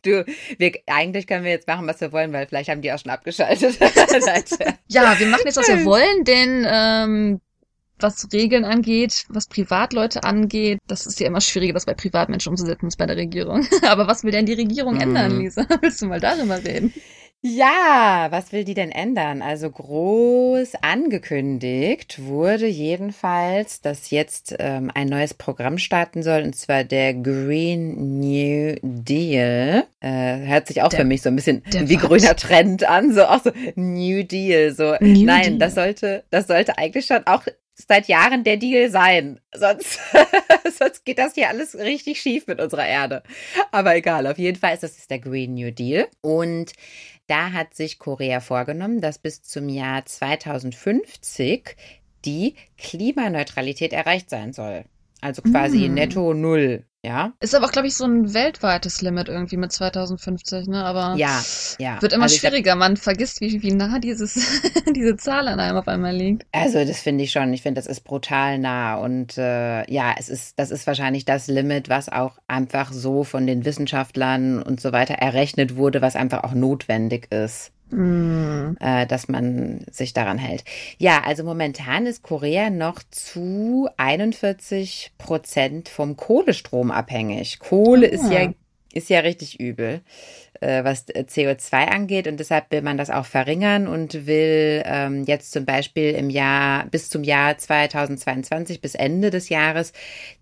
Du, wir, eigentlich können wir jetzt machen, was wir wollen, weil vielleicht haben die auch schon abgeschaltet. ja, wir machen jetzt, was wir wollen, denn ähm, was Regeln angeht, was Privatleute angeht, das ist ja immer schwieriger, das bei Privatmenschen umzusetzen als bei der Regierung. Aber was will denn die Regierung mm. ändern, Lisa? Willst du mal darüber reden? Ja, was will die denn ändern? Also groß angekündigt wurde jedenfalls, dass jetzt ähm, ein neues Programm starten soll, und zwar der Green New Deal. Äh, hört sich auch der, für mich so ein bisschen wie was? grüner Trend an, so auch so New Deal. So New nein, Deal. das sollte, das sollte eigentlich schon auch seit Jahren der Deal sein. Sonst, sonst geht das hier alles richtig schief mit unserer Erde. Aber egal, auf jeden Fall ist das ist der Green New Deal. Und da hat sich Korea vorgenommen, dass bis zum Jahr 2050 die Klimaneutralität erreicht sein soll. Also quasi mm. netto null ja. Ist aber auch, glaube ich, so ein weltweites Limit irgendwie mit 2050, ne? Aber ja, ja. wird immer also schwieriger. Man vergisst, wie, wie nah dieses, diese Zahl an einem auf einmal liegt. Also das finde ich schon. Ich finde, das ist brutal nah. Und äh, ja, es ist, das ist wahrscheinlich das Limit, was auch einfach so von den Wissenschaftlern und so weiter errechnet wurde, was einfach auch notwendig ist. Mm. Äh, dass man sich daran hält. Ja, also momentan ist Korea noch zu 41 Prozent vom Kohlestrom abhängig. Kohle ah. ist ja ist ja richtig übel, äh, was CO2 angeht und deshalb will man das auch verringern und will ähm, jetzt zum Beispiel im Jahr bis zum Jahr 2022 bis Ende des Jahres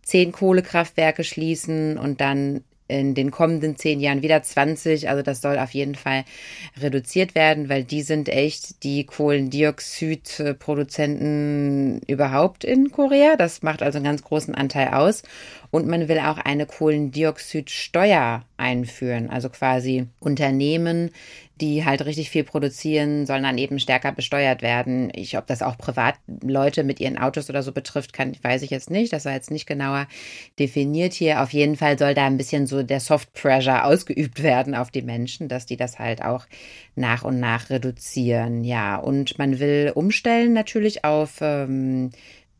zehn Kohlekraftwerke schließen und dann in den kommenden zehn Jahren wieder 20. Also das soll auf jeden Fall reduziert werden, weil die sind echt die Kohlendioxidproduzenten überhaupt in Korea. Das macht also einen ganz großen Anteil aus. Und man will auch eine Kohlendioxidsteuer einführen. Also quasi Unternehmen, die halt richtig viel produzieren, sollen dann eben stärker besteuert werden. Ich, ob das auch Privatleute mit ihren Autos oder so betrifft, kann, weiß ich jetzt nicht. Das war jetzt nicht genauer definiert hier. Auf jeden Fall soll da ein bisschen so der Soft Pressure ausgeübt werden auf die Menschen, dass die das halt auch nach und nach reduzieren. Ja, und man will umstellen natürlich auf ähm,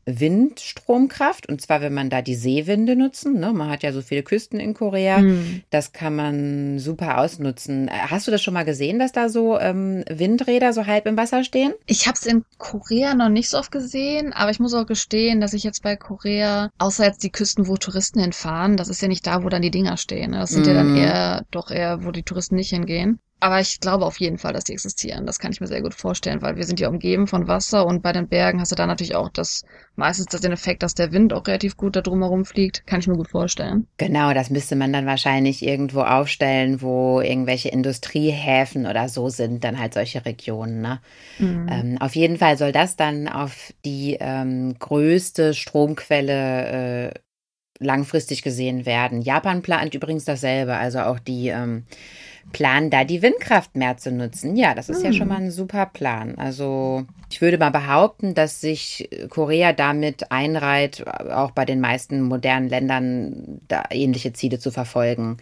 Windstromkraft und zwar, wenn man da die Seewinde nutzen. Ne? Man hat ja so viele Küsten in Korea. Mhm. Das kann man super ausnutzen. Hast du das schon mal gesehen, dass da so ähm, Windräder so halb im Wasser stehen? Ich habe es in Korea noch nicht so oft gesehen, aber ich muss auch gestehen, dass ich jetzt bei Korea, außer jetzt die Küsten, wo Touristen hinfahren, das ist ja nicht da, wo dann die Dinger stehen. Ne? Das sind mhm. ja dann mhm. eher doch eher, wo die Touristen nicht hingehen. Aber ich glaube auf jeden Fall, dass die existieren. Das kann ich mir sehr gut vorstellen, weil wir sind ja umgeben von Wasser und bei den Bergen hast du da natürlich auch das meistens das den Effekt, dass der Wind auch relativ gut da drumherum fliegt. Kann ich mir gut vorstellen. Genau, das müsste man dann wahrscheinlich irgendwo aufstellen, wo irgendwelche Industriehäfen oder so sind, dann halt solche Regionen. Ne? Mhm. Ähm, auf jeden Fall soll das dann auf die ähm, größte Stromquelle äh, langfristig gesehen werden. Japan plant übrigens dasselbe, also auch die ähm, planen da die Windkraft mehr zu nutzen. Ja, das ist hm. ja schon hm. mal ein super Plan. Also ich würde mal behaupten, dass sich Korea damit einreiht, auch bei den meisten modernen Ländern da ähnliche Ziele zu verfolgen.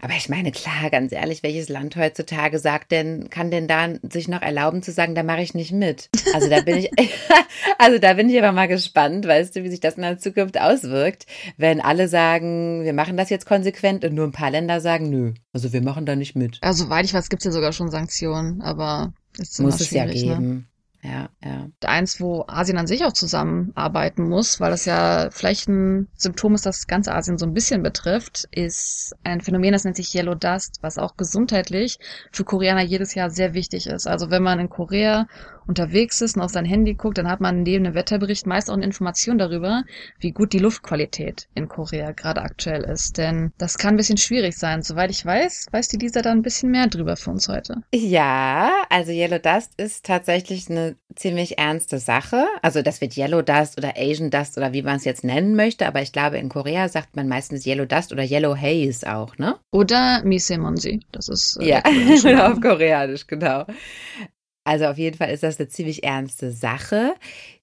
Aber ich meine, klar, ganz ehrlich, welches Land heutzutage sagt denn, kann denn da sich noch erlauben zu sagen, da mache ich nicht mit? Also da bin ich, also da bin ich aber mal gespannt, weißt du, wie sich das in der Zukunft auswirkt, wenn alle sagen, wir machen das jetzt konsequent und nur ein paar Länder sagen, nö, also wir machen da nicht mit. Also soweit ich weiß, gibt's ja sogar schon Sanktionen, aber ist muss es ja ne? geben. Ne? Ja, ja. Eins, wo Asien an sich auch zusammenarbeiten muss, weil das ja vielleicht ein Symptom ist, das ganze Asien so ein bisschen betrifft, ist ein Phänomen, das nennt sich Yellow Dust, was auch gesundheitlich für Koreaner jedes Jahr sehr wichtig ist. Also wenn man in Korea unterwegs ist und auf sein Handy guckt, dann hat man neben dem Wetterbericht meist auch eine Information darüber, wie gut die Luftqualität in Korea gerade aktuell ist. Denn das kann ein bisschen schwierig sein. Soweit ich weiß, weiß die Lisa da ein bisschen mehr drüber für uns heute. Ja, also Yellow Dust ist tatsächlich eine ziemlich ernste Sache. Also das wird Yellow Dust oder Asian Dust oder wie man es jetzt nennen möchte, aber ich glaube in Korea sagt man meistens Yellow Dust oder Yellow Haze auch, ne? Oder Misemonsi, das ist äh, ja auf Koreanisch genau. Also auf jeden Fall ist das eine ziemlich ernste Sache.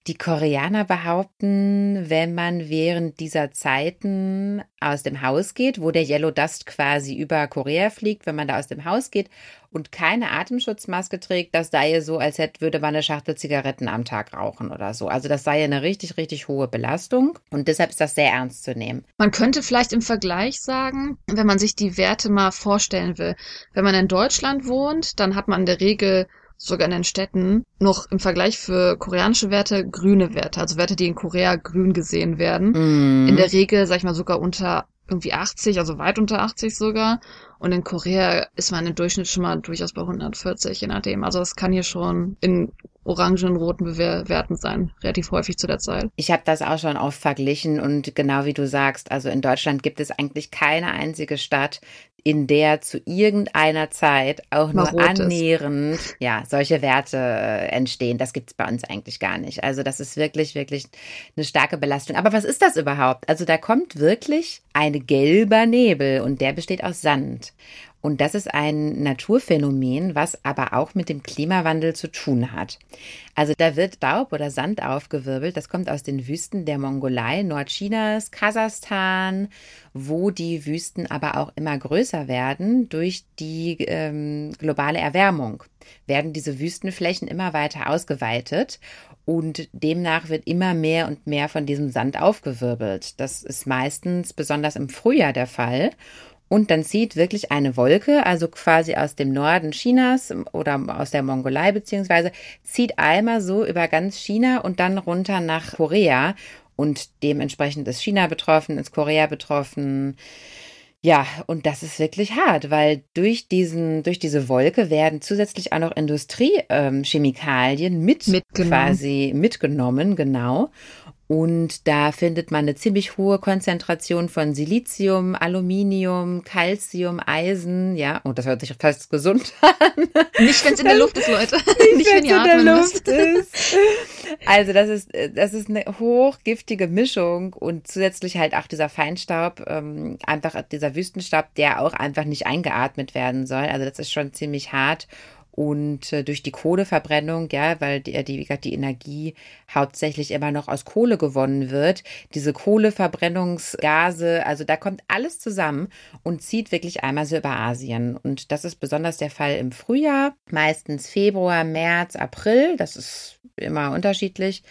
Die Koreaner behaupten, wenn man während dieser Zeiten aus dem Haus geht, wo der Yellow Dust quasi über Korea fliegt, wenn man da aus dem Haus geht und keine Atemschutzmaske trägt, das sei so, als hätte, würde man eine Schachtel Zigaretten am Tag rauchen oder so. Also das sei eine richtig, richtig hohe Belastung und deshalb ist das sehr ernst zu nehmen. Man könnte vielleicht im Vergleich sagen, wenn man sich die Werte mal vorstellen will, wenn man in Deutschland wohnt, dann hat man in der Regel sogar in den Städten noch im Vergleich für koreanische Werte grüne Werte, also Werte, die in Korea grün gesehen werden. Mm. In der Regel, sag ich mal, sogar unter irgendwie 80, also weit unter 80 sogar. Und in Korea ist man im Durchschnitt schon mal durchaus bei 140, je nachdem. Also das kann hier schon in orangen, roten Werten sein, relativ häufig zu der Zeit. Ich habe das auch schon oft verglichen und genau wie du sagst, also in Deutschland gibt es eigentlich keine einzige Stadt, in der zu irgendeiner Zeit auch nur annähernd ja solche Werte äh, entstehen. Das gibt es bei uns eigentlich gar nicht. Also das ist wirklich, wirklich eine starke Belastung. Aber was ist das überhaupt? Also da kommt wirklich ein gelber Nebel und der besteht aus Sand. Und das ist ein Naturphänomen, was aber auch mit dem Klimawandel zu tun hat. Also da wird Staub oder Sand aufgewirbelt. Das kommt aus den Wüsten der Mongolei, Nordchinas, Kasachstan, wo die Wüsten aber auch immer größer werden durch die ähm, globale Erwärmung. Werden diese Wüstenflächen immer weiter ausgeweitet und demnach wird immer mehr und mehr von diesem Sand aufgewirbelt. Das ist meistens besonders im Frühjahr der Fall. Und dann zieht wirklich eine Wolke, also quasi aus dem Norden Chinas oder aus der Mongolei beziehungsweise, zieht einmal so über ganz China und dann runter nach Korea. Und dementsprechend ist China betroffen, ist Korea betroffen. Ja, und das ist wirklich hart, weil durch diesen, durch diese Wolke werden zusätzlich auch noch Industriechemikalien ähm, mit mitgenommen. quasi mitgenommen, genau. Und da findet man eine ziemlich hohe Konzentration von Silizium, Aluminium, Calcium, Eisen. Ja, und oh, das hört sich fast gesund an. Nicht, wenn es in der Luft ist, Leute. Nicht, Nicht wenn es in der Luft ist. Also das ist, das ist eine hochgiftige Mischung und zusätzlich halt auch dieser Feinstaub, ähm, einfach dieser Wüstenstaub, der auch einfach nicht eingeatmet werden soll. Also das ist schon ziemlich hart. Und äh, durch die Kohleverbrennung, ja, weil die, die, die Energie hauptsächlich immer noch aus Kohle gewonnen wird, diese Kohleverbrennungsgase, also da kommt alles zusammen und zieht wirklich einmal so über Asien. Und das ist besonders der Fall im Frühjahr, meistens Februar, März, April, das ist immer unterschiedlich.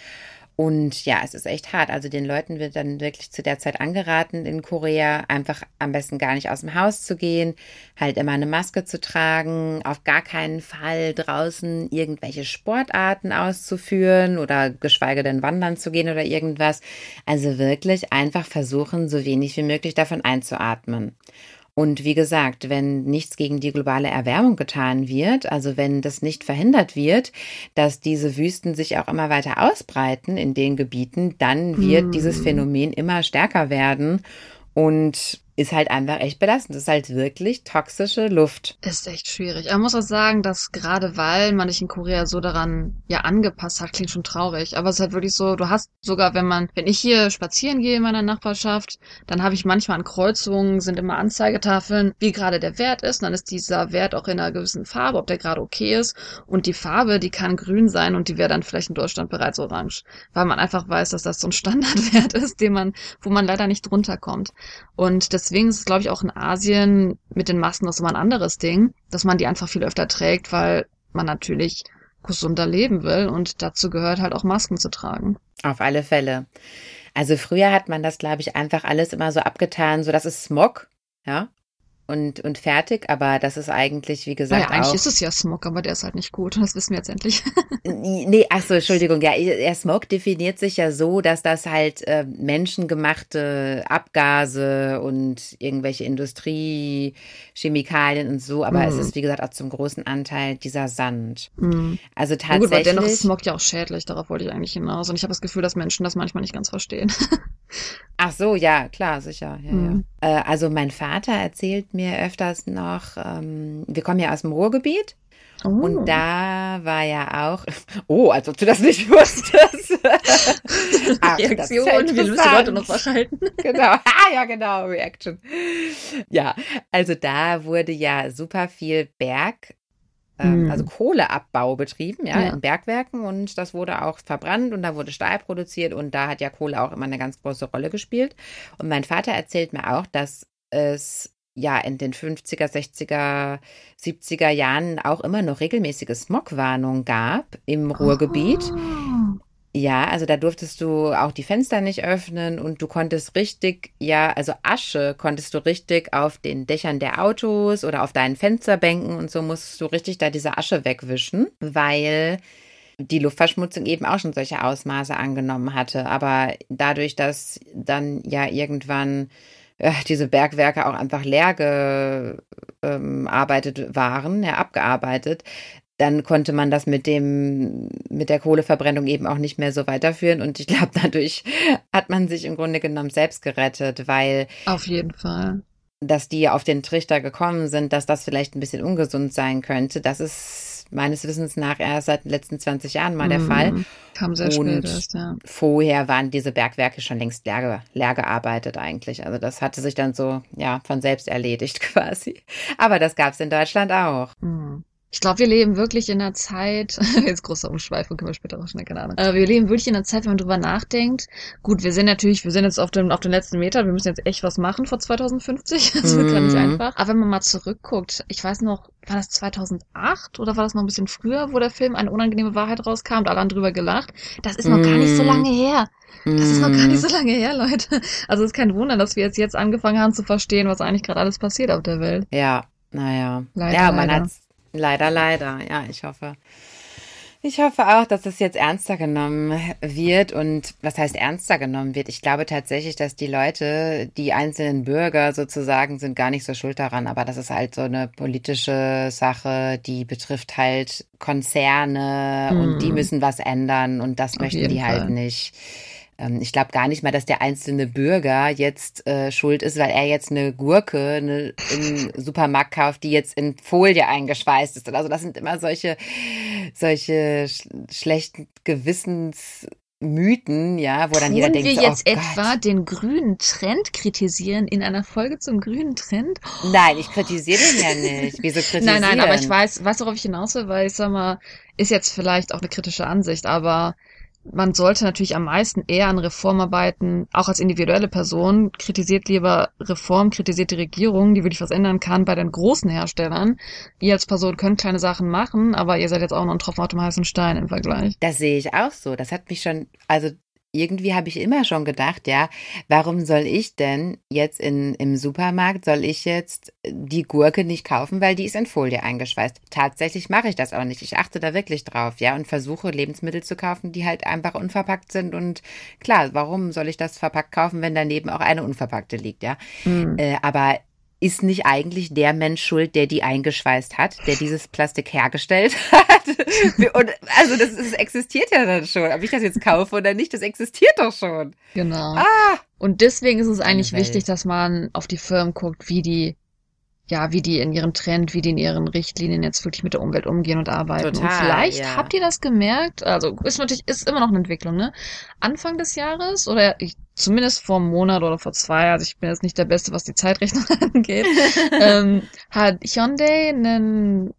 Und ja, es ist echt hart. Also den Leuten wird dann wirklich zu der Zeit angeraten, in Korea einfach am besten gar nicht aus dem Haus zu gehen, halt immer eine Maske zu tragen, auf gar keinen Fall draußen irgendwelche Sportarten auszuführen oder geschweige denn wandern zu gehen oder irgendwas. Also wirklich einfach versuchen, so wenig wie möglich davon einzuatmen. Und wie gesagt, wenn nichts gegen die globale Erwärmung getan wird, also wenn das nicht verhindert wird, dass diese Wüsten sich auch immer weiter ausbreiten in den Gebieten, dann wird hm. dieses Phänomen immer stärker werden. Und ist halt einfach echt belastend. Das ist halt wirklich toxische Luft. Ist echt schwierig. Man muss auch sagen, dass gerade weil man sich in Korea so daran ja angepasst hat, klingt schon traurig. Aber es ist halt wirklich so, du hast sogar, wenn man, wenn ich hier spazieren gehe in meiner Nachbarschaft, dann habe ich manchmal an Kreuzungen sind immer Anzeigetafeln, wie gerade der Wert ist. Und dann ist dieser Wert auch in einer gewissen Farbe, ob der gerade okay ist. Und die Farbe, die kann grün sein und die wäre dann vielleicht in Deutschland bereits orange. Weil man einfach weiß, dass das so ein Standardwert ist, den man, wo man leider nicht drunter kommt. Und das deswegen ist es, glaube ich, auch in Asien mit den Masken noch so ein anderes Ding, dass man die einfach viel öfter trägt, weil man natürlich gesunder leben will und dazu gehört halt auch Masken zu tragen. Auf alle Fälle. Also früher hat man das, glaube ich, einfach alles immer so abgetan, so das ist Smog, ja, und, und fertig, aber das ist eigentlich, wie gesagt. Naja, eigentlich auch, ist es ja Smog, aber der ist halt nicht gut. Das wissen wir jetzt endlich. nee, ach so, Entschuldigung. Ja, der Smog definiert sich ja so, dass das halt äh, menschengemachte Abgase und irgendwelche Industriechemikalien und so, aber mm. es ist, wie gesagt, auch zum großen Anteil dieser Sand. Mm. Also tatsächlich. Gut, weil dennoch ist Smog ja auch schädlich, darauf wollte ich eigentlich hinaus. Und ich habe das Gefühl, dass Menschen das manchmal nicht ganz verstehen. ach so, ja, klar, sicher. Ja, mm. ja. Äh, also mein Vater erzählt mir öfters noch, ähm, wir kommen ja aus dem Ruhrgebiet. Oh. Und da war ja auch, oh, als ob du das nicht wusstest. Ach, Reaktion, wir müssen die Leute noch verschalten. genau, ah, ja, genau, Reaction. Ja, also da wurde ja super viel Berg, ähm, mm. also Kohleabbau betrieben, ja, ja, in Bergwerken und das wurde auch verbrannt und da wurde Stahl produziert und da hat ja Kohle auch immer eine ganz große Rolle gespielt. Und mein Vater erzählt mir auch, dass es ja in den 50er, 60er, 70er Jahren auch immer noch regelmäßige Smogwarnungen gab im Ruhrgebiet. Oh. Ja, also da durftest du auch die Fenster nicht öffnen und du konntest richtig, ja, also Asche konntest du richtig auf den Dächern der Autos oder auf deinen Fensterbänken und so musstest du richtig da diese Asche wegwischen, weil die Luftverschmutzung eben auch schon solche Ausmaße angenommen hatte. Aber dadurch, dass dann ja irgendwann äh, diese Bergwerke auch einfach leer gearbeitet ähm, waren, ja, abgearbeitet, dann konnte man das mit dem, mit der Kohleverbrennung eben auch nicht mehr so weiterführen. Und ich glaube, dadurch hat man sich im Grunde genommen selbst gerettet, weil. Auf jeden Fall. Dass die auf den Trichter gekommen sind, dass das vielleicht ein bisschen ungesund sein könnte. Das ist meines Wissens nach erst seit den letzten 20 Jahren mal der mm, Fall. Kam sehr und spät erst, ja. Vorher waren diese Bergwerke schon längst leer, leer gearbeitet eigentlich. Also das hatte sich dann so, ja, von selbst erledigt quasi. Aber das gab es in Deutschland auch. Mm. Ich glaube, wir leben wirklich in einer Zeit, jetzt großer Umschweifung, können wir später auch schnell, keine Ahnung. Aber wir leben wirklich in einer Zeit, wenn man drüber nachdenkt. Gut, wir sind natürlich, wir sind jetzt auf dem, auf den letzten Meter, wir müssen jetzt echt was machen vor 2050. Das wird mhm. nicht einfach. Aber wenn man mal zurückguckt, ich weiß noch, war das 2008 oder war das noch ein bisschen früher, wo der Film eine unangenehme Wahrheit rauskam und alle haben drüber gelacht? Das ist noch mhm. gar nicht so mhm. lange her. Das ist noch gar nicht so lange her, Leute. Also es ist kein Wunder, dass wir jetzt jetzt angefangen haben zu verstehen, was eigentlich gerade alles passiert auf der Welt. Ja, naja. Leider, ja, man hat Leider, leider. Ja, ich hoffe. Ich hoffe auch, dass es jetzt ernster genommen wird. Und was heißt ernster genommen wird? Ich glaube tatsächlich, dass die Leute, die einzelnen Bürger sozusagen, sind gar nicht so schuld daran. Aber das ist halt so eine politische Sache, die betrifft halt Konzerne hm. und die mhm. müssen was ändern und das Auf möchten die halt Fall. halt nicht. Ähm, ich glaube gar nicht mal, dass der einzelne Bürger jetzt äh, schuld ist, weil er jetzt eine Gurke eine, im Supermarkt kauft, die jetzt in Folie eingeschweißt ist. Also das sind immer solche, solche sch schlechten Gewissens Mythen, ja, wo dann Tun jeder denkt, wir jetzt oh etwa Gott. den grünen Trend kritisieren in einer Folge zum grünen Trend? Nein, ich kritisiere den ja nicht. Wieso kritisieren? Nein, nein, aber ich weiß, weiß worauf ich hinaus will, weil ich sag mal, ist jetzt vielleicht auch eine kritische Ansicht, aber man sollte natürlich am meisten eher an Reformarbeiten, auch als individuelle Person, kritisiert lieber Reform, kritisiert die Regierung, die wirklich was ändern kann bei den großen Herstellern. Ihr als Person könnt kleine Sachen machen, aber ihr seid jetzt auch noch ein Tropfen auf dem heißen Stein im Vergleich. Das sehe ich auch so. Das hat mich schon, also irgendwie habe ich immer schon gedacht, ja, warum soll ich denn jetzt in, im Supermarkt, soll ich jetzt die Gurke nicht kaufen, weil die ist in Folie eingeschweißt. Tatsächlich mache ich das auch nicht. Ich achte da wirklich drauf, ja, und versuche Lebensmittel zu kaufen, die halt einfach unverpackt sind. Und klar, warum soll ich das verpackt kaufen, wenn daneben auch eine unverpackte liegt, ja? Mhm. Äh, aber ist nicht eigentlich der Mensch schuld, der die eingeschweißt hat, der dieses Plastik hergestellt hat? Und also das, das existiert ja dann schon. Ob ich das jetzt kaufe oder nicht, das existiert doch schon. Genau. Ah. Und deswegen ist es eigentlich wichtig, dass man auf die Firmen guckt, wie die ja, wie die in ihrem Trend, wie die in ihren Richtlinien jetzt wirklich mit der Umwelt umgehen und arbeiten. Total, und vielleicht ja. habt ihr das gemerkt, also ist natürlich, ist immer noch eine Entwicklung, ne? Anfang des Jahres oder ich, zumindest vor einem Monat oder vor zwei, also ich bin jetzt nicht der Beste, was die Zeitrechnung angeht, ähm, hat Hyundai einen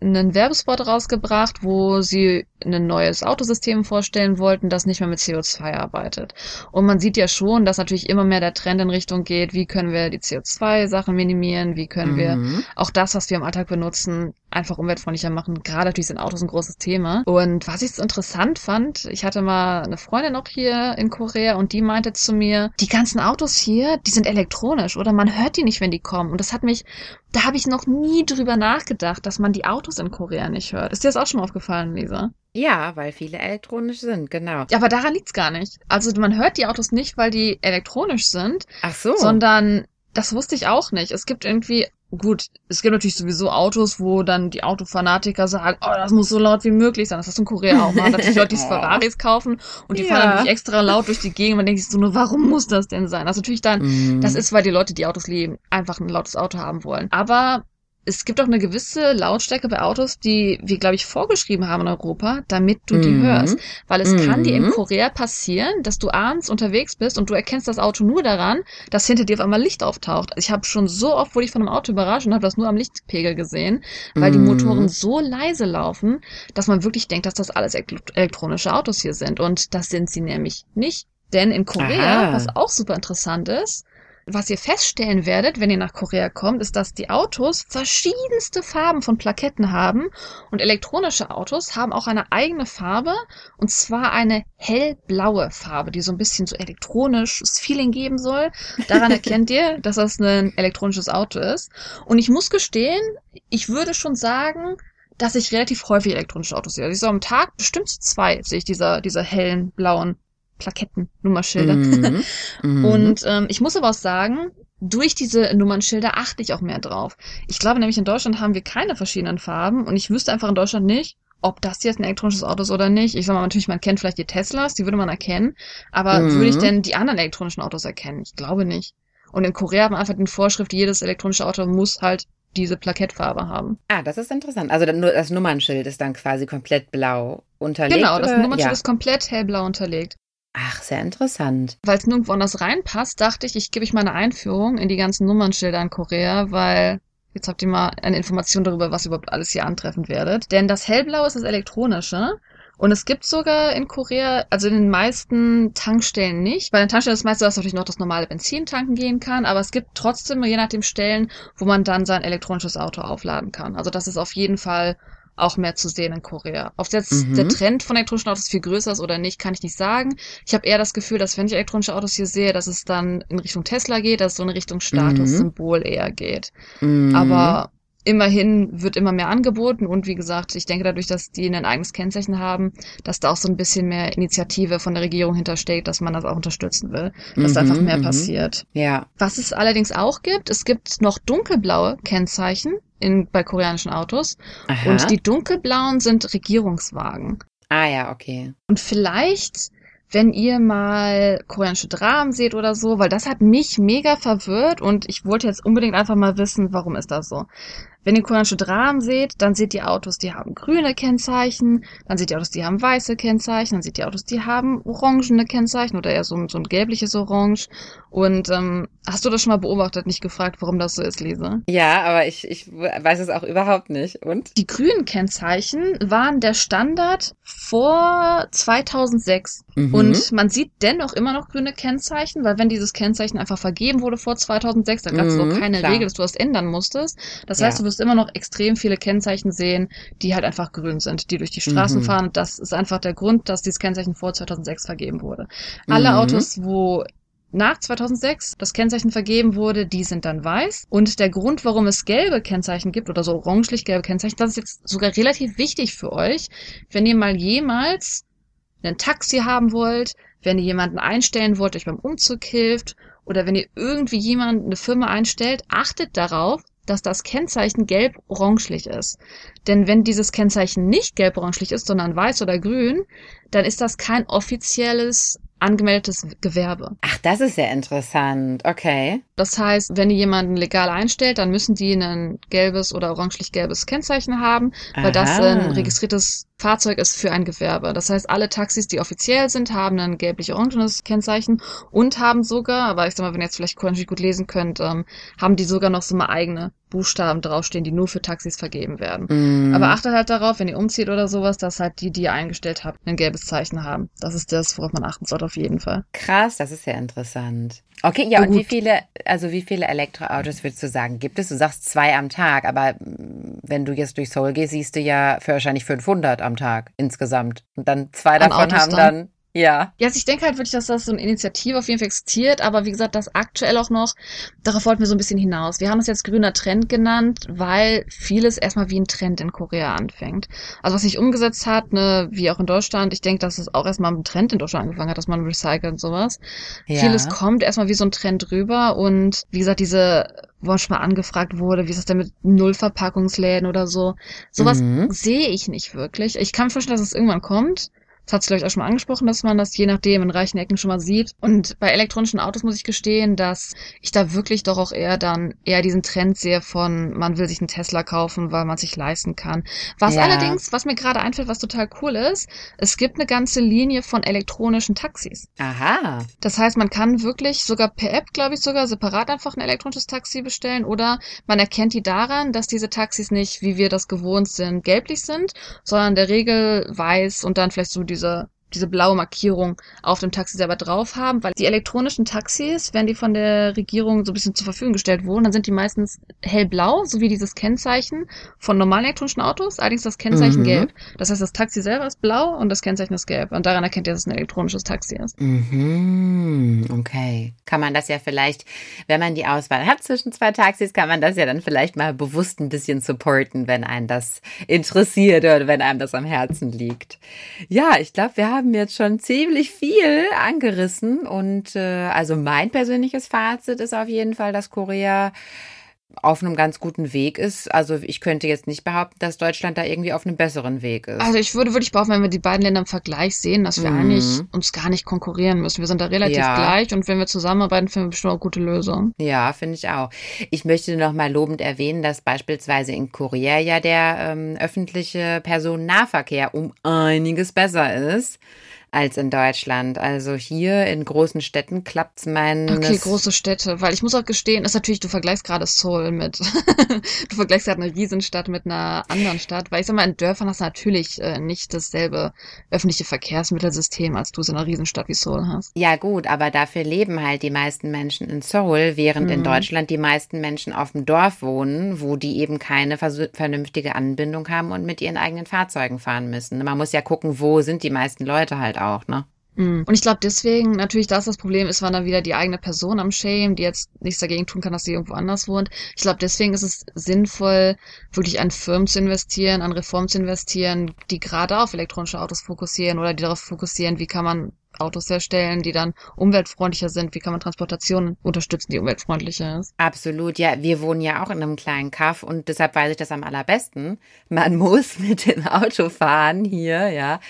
einen Werbespot rausgebracht, wo sie ein neues Autosystem vorstellen wollten, das nicht mehr mit CO2 arbeitet. Und man sieht ja schon, dass natürlich immer mehr der Trend in Richtung geht, wie können wir die CO2-Sachen minimieren, wie können mhm. wir auch das, was wir im Alltag benutzen, einfach umweltfreundlicher machen. Gerade natürlich sind Autos ein großes Thema. Und was ich so interessant fand, ich hatte mal eine Freundin noch hier in Korea und die meinte zu mir, die ganzen Autos hier, die sind elektronisch oder man hört die nicht, wenn die kommen. Und das hat mich, da habe ich noch nie drüber nachgedacht, dass man die Autos in Korea nicht hört. Ist dir das auch schon mal aufgefallen, Lisa? Ja, weil viele elektronisch sind, genau. Ja, aber daran liegt's gar nicht. Also man hört die Autos nicht, weil die elektronisch sind. Ach so. Sondern das wusste ich auch nicht. Es gibt irgendwie, gut, es gibt natürlich sowieso Autos, wo dann die Autofanatiker sagen, oh, das muss so laut wie möglich sein. Das du in Korea auch mal. Natürlich Leute, die Ferraris kaufen und die ja. fahren natürlich extra laut durch die Gegend. Man denkt sich so nur, warum muss das denn sein? Also natürlich dann, mhm. das ist, weil die Leute, die Autos lieben, einfach ein lautes Auto haben wollen. Aber es gibt auch eine gewisse Lautstärke bei Autos, die wir, glaube ich, vorgeschrieben haben in Europa, damit du die mhm. hörst. Weil es mhm. kann dir in mhm. Korea passieren, dass du abends unterwegs bist und du erkennst das Auto nur daran, dass hinter dir auf einmal Licht auftaucht. Ich habe schon so oft, wurde ich von einem Auto überrascht und habe das nur am Lichtpegel gesehen, weil mhm. die Motoren so leise laufen, dass man wirklich denkt, dass das alles elektronische Autos hier sind. Und das sind sie nämlich nicht. Denn in Korea, Aha. was auch super interessant ist, was ihr feststellen werdet, wenn ihr nach Korea kommt, ist, dass die Autos verschiedenste Farben von Plaketten haben und elektronische Autos haben auch eine eigene Farbe und zwar eine hellblaue Farbe, die so ein bisschen so elektronisches Feeling geben soll. Daran erkennt ihr, dass das ein elektronisches Auto ist. Und ich muss gestehen, ich würde schon sagen, dass ich relativ häufig elektronische Autos sehe. Also ich so am Tag bestimmt zwei sehe ich dieser, dieser hellen blauen Plaketten, Nummerschilder. Mhm. Mhm. Und ähm, ich muss aber auch sagen, durch diese Nummernschilder achte ich auch mehr drauf. Ich glaube nämlich in Deutschland haben wir keine verschiedenen Farben und ich wüsste einfach in Deutschland nicht, ob das jetzt ein elektronisches Auto ist oder nicht. Ich sag mal, natürlich, man kennt vielleicht die Teslas, die würde man erkennen, aber mhm. würde ich denn die anderen elektronischen Autos erkennen? Ich glaube nicht. Und in Korea haben wir einfach die Vorschrift, jedes elektronische Auto muss halt diese Plakettfarbe haben. Ah, das ist interessant. Also das Nummernschild ist dann quasi komplett blau unterlegt. Genau, das oder? Nummernschild ja. ist komplett hellblau unterlegt. Ach, sehr interessant. Weil es nirgendwo anders reinpasst, dachte ich, ich gebe euch mal eine Einführung in die ganzen Nummernschilder in Korea, weil jetzt habt ihr mal eine Information darüber, was ihr überhaupt alles hier antreffen werdet. Denn das Hellblau ist das Elektronische. Und es gibt sogar in Korea, also in den meisten Tankstellen nicht. Bei den Tankstellen ist es meistens, dass natürlich noch das normale Benzin tanken gehen kann, aber es gibt trotzdem, je nach dem Stellen, wo man dann sein elektronisches Auto aufladen kann. Also das ist auf jeden Fall auch mehr zu sehen in Korea. Ob jetzt mhm. der Trend von elektronischen Autos viel größer ist oder nicht, kann ich nicht sagen. Ich habe eher das Gefühl, dass wenn ich elektronische Autos hier sehe, dass es dann in Richtung Tesla geht, dass es so in Richtung Statussymbol mhm. eher geht. Mhm. Aber immerhin wird immer mehr angeboten und wie gesagt, ich denke dadurch, dass die ein eigenes Kennzeichen haben, dass da auch so ein bisschen mehr Initiative von der Regierung hintersteht, dass man das auch unterstützen will, dass mhm, da einfach mehr mhm. passiert. Ja. Was es allerdings auch gibt, es gibt noch dunkelblaue Kennzeichen in, bei koreanischen Autos Aha. und die dunkelblauen sind Regierungswagen. Ah ja, okay. Und vielleicht wenn ihr mal koreanische Dramen seht oder so, weil das hat mich mega verwirrt und ich wollte jetzt unbedingt einfach mal wissen, warum ist das so. Wenn ihr koreanische Dramen seht, dann seht ihr Autos, die haben grüne Kennzeichen, dann seht ihr Autos, die haben weiße Kennzeichen, dann seht ihr Autos, die haben orangene Kennzeichen oder eher so ein, so ein gelbliches Orange. Und ähm, hast du das schon mal beobachtet, nicht gefragt, warum das so ist, Lisa? Ja, aber ich, ich weiß es auch überhaupt nicht. Und? Die grünen Kennzeichen waren der Standard vor 2006. Mhm. Und man sieht dennoch immer noch grüne Kennzeichen, weil wenn dieses Kennzeichen einfach vergeben wurde vor 2006, da gab es mhm, auch keine klar. Regel, dass du das ändern musstest. Das heißt, ja. du wirst immer noch extrem viele Kennzeichen sehen, die halt einfach grün sind, die durch die Straßen mhm. fahren. Das ist einfach der Grund, dass dieses Kennzeichen vor 2006 vergeben wurde. Alle mhm. Autos, wo nach 2006 das Kennzeichen vergeben wurde, die sind dann weiß. Und der Grund, warum es gelbe Kennzeichen gibt oder so orangelich gelbe Kennzeichen, das ist jetzt sogar relativ wichtig für euch. Wenn ihr mal jemals ein Taxi haben wollt, wenn ihr jemanden einstellen wollt, euch beim Umzug hilft oder wenn ihr irgendwie jemanden eine Firma einstellt, achtet darauf, dass das Kennzeichen gelb-orangelich ist. Denn wenn dieses Kennzeichen nicht gelb-orangelich ist, sondern weiß oder grün, dann ist das kein offizielles angemeldetes Gewerbe. Ach, das ist sehr interessant. Okay. Das heißt, wenn die jemanden legal einstellt, dann müssen die ein gelbes oder orangelich-gelbes Kennzeichen haben, weil Aha. das ein registriertes Fahrzeug ist für ein Gewerbe. Das heißt, alle Taxis, die offiziell sind, haben ein gelblich-orangenes Kennzeichen und haben sogar, aber ich sag mal, wenn ihr jetzt vielleicht gut lesen könnt, ähm, haben die sogar noch so mal eigene Buchstaben draufstehen, die nur für Taxis vergeben werden. Mm. Aber achtet halt darauf, wenn ihr umzieht oder sowas, dass halt die, die ihr eingestellt habt, ein gelbes Zeichen haben. Das ist das, worauf man achten sollte auf jeden Fall. Krass, das ist ja interessant. Okay, ja, so und wie viele, also wie viele Elektroautos würdest du sagen, gibt es? Du sagst zwei am Tag, aber wenn du jetzt durch Seoul gehst, siehst du ja für wahrscheinlich 500 am Tag insgesamt. Und dann zwei davon haben dann, dann ja. Ja, also ich denke halt wirklich, dass das so eine Initiative auf jeden Fall existiert, aber wie gesagt, das aktuell auch noch, darauf wollten wir so ein bisschen hinaus. Wir haben es jetzt grüner Trend genannt, weil vieles erstmal wie ein Trend in Korea anfängt. Also was sich umgesetzt hat, ne, wie auch in Deutschland, ich denke, dass es auch erstmal mit Trend in Deutschland angefangen hat, dass man recycelt und sowas. Ja. Vieles kommt erstmal wie so ein Trend rüber und wie gesagt, diese wo schon mal angefragt wurde, wie ist das denn mit Nullverpackungsläden oder so. Sowas mhm. sehe ich nicht wirklich. Ich kann mir vorstellen, dass es irgendwann kommt. Das hat es, glaube ich, auch schon mal angesprochen, dass man das je nachdem in reichen Ecken schon mal sieht. Und bei elektronischen Autos muss ich gestehen, dass ich da wirklich doch auch eher dann eher diesen Trend sehe von, man will sich einen Tesla kaufen, weil man sich leisten kann. Was ja. allerdings, was mir gerade einfällt, was total cool ist, es gibt eine ganze Linie von elektronischen Taxis. Aha. Das heißt, man kann wirklich sogar per App, glaube ich, sogar separat einfach ein elektronisches Taxi bestellen oder man erkennt die daran, dass diese Taxis nicht, wie wir das gewohnt sind, gelblich sind, sondern der Regel weiß und dann vielleicht so diese diese diese blaue Markierung auf dem Taxi selber drauf haben, weil die elektronischen Taxis, wenn die von der Regierung so ein bisschen zur Verfügung gestellt wurden, dann sind die meistens hellblau, so wie dieses Kennzeichen von normalen elektronischen Autos, allerdings das Kennzeichen mhm. gelb. Das heißt, das Taxi selber ist blau und das Kennzeichen ist gelb. Und daran erkennt ihr, dass es ein elektronisches Taxi ist. Mhm. Okay. Kann man das ja vielleicht, wenn man die Auswahl hat zwischen zwei Taxis, kann man das ja dann vielleicht mal bewusst ein bisschen supporten, wenn einen das interessiert oder wenn einem das am Herzen liegt. Ja, ich glaube, wir haben haben jetzt schon ziemlich viel angerissen und äh, also mein persönliches Fazit ist auf jeden Fall, dass Korea auf einem ganz guten Weg ist. Also ich könnte jetzt nicht behaupten, dass Deutschland da irgendwie auf einem besseren Weg ist. Also ich würde wirklich behaupten, wenn wir die beiden Länder im Vergleich sehen, dass wir mhm. eigentlich uns gar nicht konkurrieren müssen. Wir sind da relativ ja. gleich und wenn wir zusammenarbeiten, finden wir bestimmt auch gute Lösungen. Ja, finde ich auch. Ich möchte noch mal lobend erwähnen, dass beispielsweise in Korea ja der ähm, öffentliche Personennahverkehr um einiges besser ist als in Deutschland. Also hier in großen Städten klappt's meinen. Okay, große Städte, weil ich muss auch gestehen, ist natürlich, du vergleichst gerade Seoul mit, du vergleichst gerade eine Riesenstadt mit einer anderen Stadt, weil ich sag mal, in Dörfern hast du natürlich äh, nicht dasselbe öffentliche Verkehrsmittelsystem, als du es in einer Riesenstadt wie Seoul hast. Ja gut, aber dafür leben halt die meisten Menschen in Seoul, während mhm. in Deutschland die meisten Menschen auf dem Dorf wohnen, wo die eben keine vernünftige Anbindung haben und mit ihren eigenen Fahrzeugen fahren müssen. Man muss ja gucken, wo sind die meisten Leute halt auch, ne? Mhm. Und ich glaube deswegen, natürlich, das das Problem ist, war dann wieder die eigene Person am Shame, die jetzt nichts dagegen tun kann, dass sie irgendwo anders wohnt. Ich glaube, deswegen ist es sinnvoll, wirklich an Firmen zu investieren, an Reformen zu investieren, die gerade auf elektronische Autos fokussieren oder die darauf fokussieren, wie kann man Autos herstellen, die dann umweltfreundlicher sind? Wie kann man Transportation unterstützen, die umweltfreundlicher ist? Absolut, ja. Wir wohnen ja auch in einem kleinen Kaff und deshalb weiß ich das am allerbesten. Man muss mit dem Auto fahren hier, ja.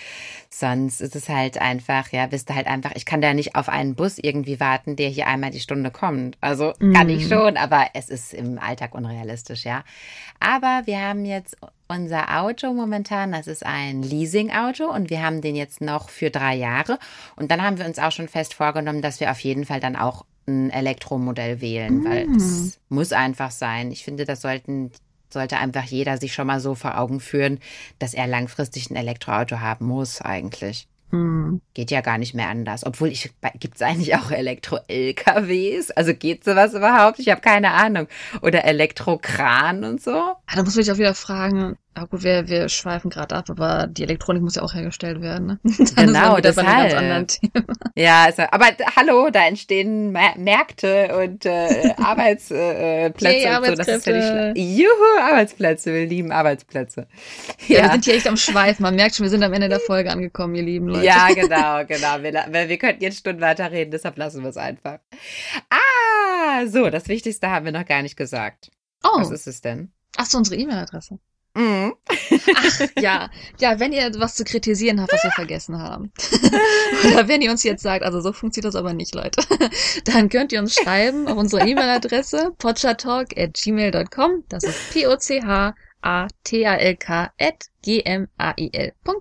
Sonst ist es halt einfach, ja, bist du halt einfach, ich kann da nicht auf einen Bus irgendwie warten, der hier einmal die Stunde kommt. Also kann mm. ich schon, aber es ist im Alltag unrealistisch, ja. Aber wir haben jetzt unser Auto momentan, das ist ein Leasing-Auto und wir haben den jetzt noch für drei Jahre. Und dann haben wir uns auch schon fest vorgenommen, dass wir auf jeden Fall dann auch ein Elektromodell wählen, mm. weil es muss einfach sein. Ich finde, das sollten sollte einfach jeder sich schon mal so vor Augen führen, dass er langfristig ein Elektroauto haben muss eigentlich. Hm. Geht ja gar nicht mehr anders. Obwohl ich gibt es eigentlich auch Elektro-LKWs? Also geht sowas überhaupt? Ich habe keine Ahnung. Oder Elektrokran und so? Ah, da muss man sich auch wieder fragen, ja gut, wir, wir schweifen gerade ab, aber die Elektronik muss ja auch hergestellt werden. Ne? genau, das ist ein ganz anderen Thema. Ja, also, aber hallo, da entstehen Märkte und äh, Arbeitsplätze Yay, und so. Das ist ja die Juhu, Arbeitsplätze, wir lieben Arbeitsplätze. Ja. ja. wir sind hier echt am Schweifen. Man merkt schon, wir sind am Ende der Folge angekommen, ihr lieben Leute. Ja, genau, genau. Wir, wir könnten jetzt Stunden weiter reden, deshalb lassen wir es einfach. Ah, so, das Wichtigste haben wir noch gar nicht gesagt. Oh. Was ist es denn? Ach so, unsere E-Mail-Adresse. Mhm. Ach, ja. Ja, wenn ihr was zu kritisieren habt, was wir vergessen haben. Oder wenn ihr uns jetzt sagt, also so funktioniert das aber nicht, Leute. Dann könnt ihr uns schreiben auf unsere E-Mail-Adresse potchatalk at gmail.com. Das ist P-O-C-H A-T-A-L-K at G-M-A-I-L.com.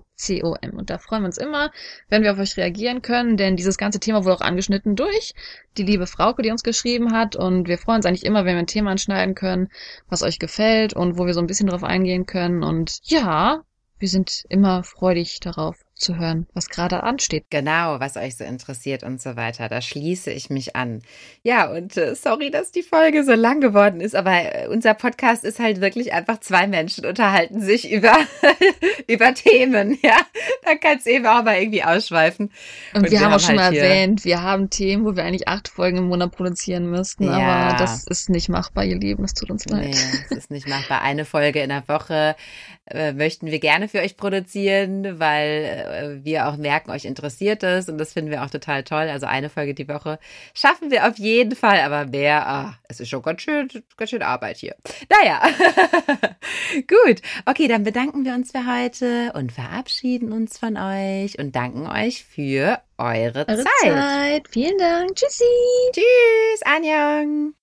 Und da freuen wir uns immer, wenn wir auf euch reagieren können, denn dieses ganze Thema wurde auch angeschnitten durch die liebe Frauke, die uns geschrieben hat. Und wir freuen uns eigentlich immer, wenn wir ein Thema anschneiden können, was euch gefällt und wo wir so ein bisschen drauf eingehen können. Und ja, wir sind immer freudig darauf, zu hören, was gerade ansteht. Genau, was euch so interessiert und so weiter. Da schließe ich mich an. Ja, und äh, sorry, dass die Folge so lang geworden ist, aber äh, unser Podcast ist halt wirklich einfach zwei Menschen unterhalten sich über, über Themen. Ja, da kann es eben auch mal irgendwie ausschweifen. Und, und wir, wir, haben auch schon halt mal erwähnt, wir haben Themen, wo wir eigentlich acht Folgen im Monat produzieren müssten, ja. aber das ist nicht machbar, ihr Lieben. Es tut uns leid. Nee, es ist nicht machbar. Eine Folge in der Woche äh, möchten wir gerne für euch produzieren, weil äh, wir auch merken, euch interessiert es und das finden wir auch total toll. Also eine Folge die Woche schaffen wir auf jeden Fall, aber mehr, ah, es ist schon ganz schön, ganz schön Arbeit hier. Naja, gut. Okay, dann bedanken wir uns für heute und verabschieden uns von euch und danken euch für eure, eure Zeit. Zeit. Vielen Dank. Tschüssi. Tschüss. Anjang.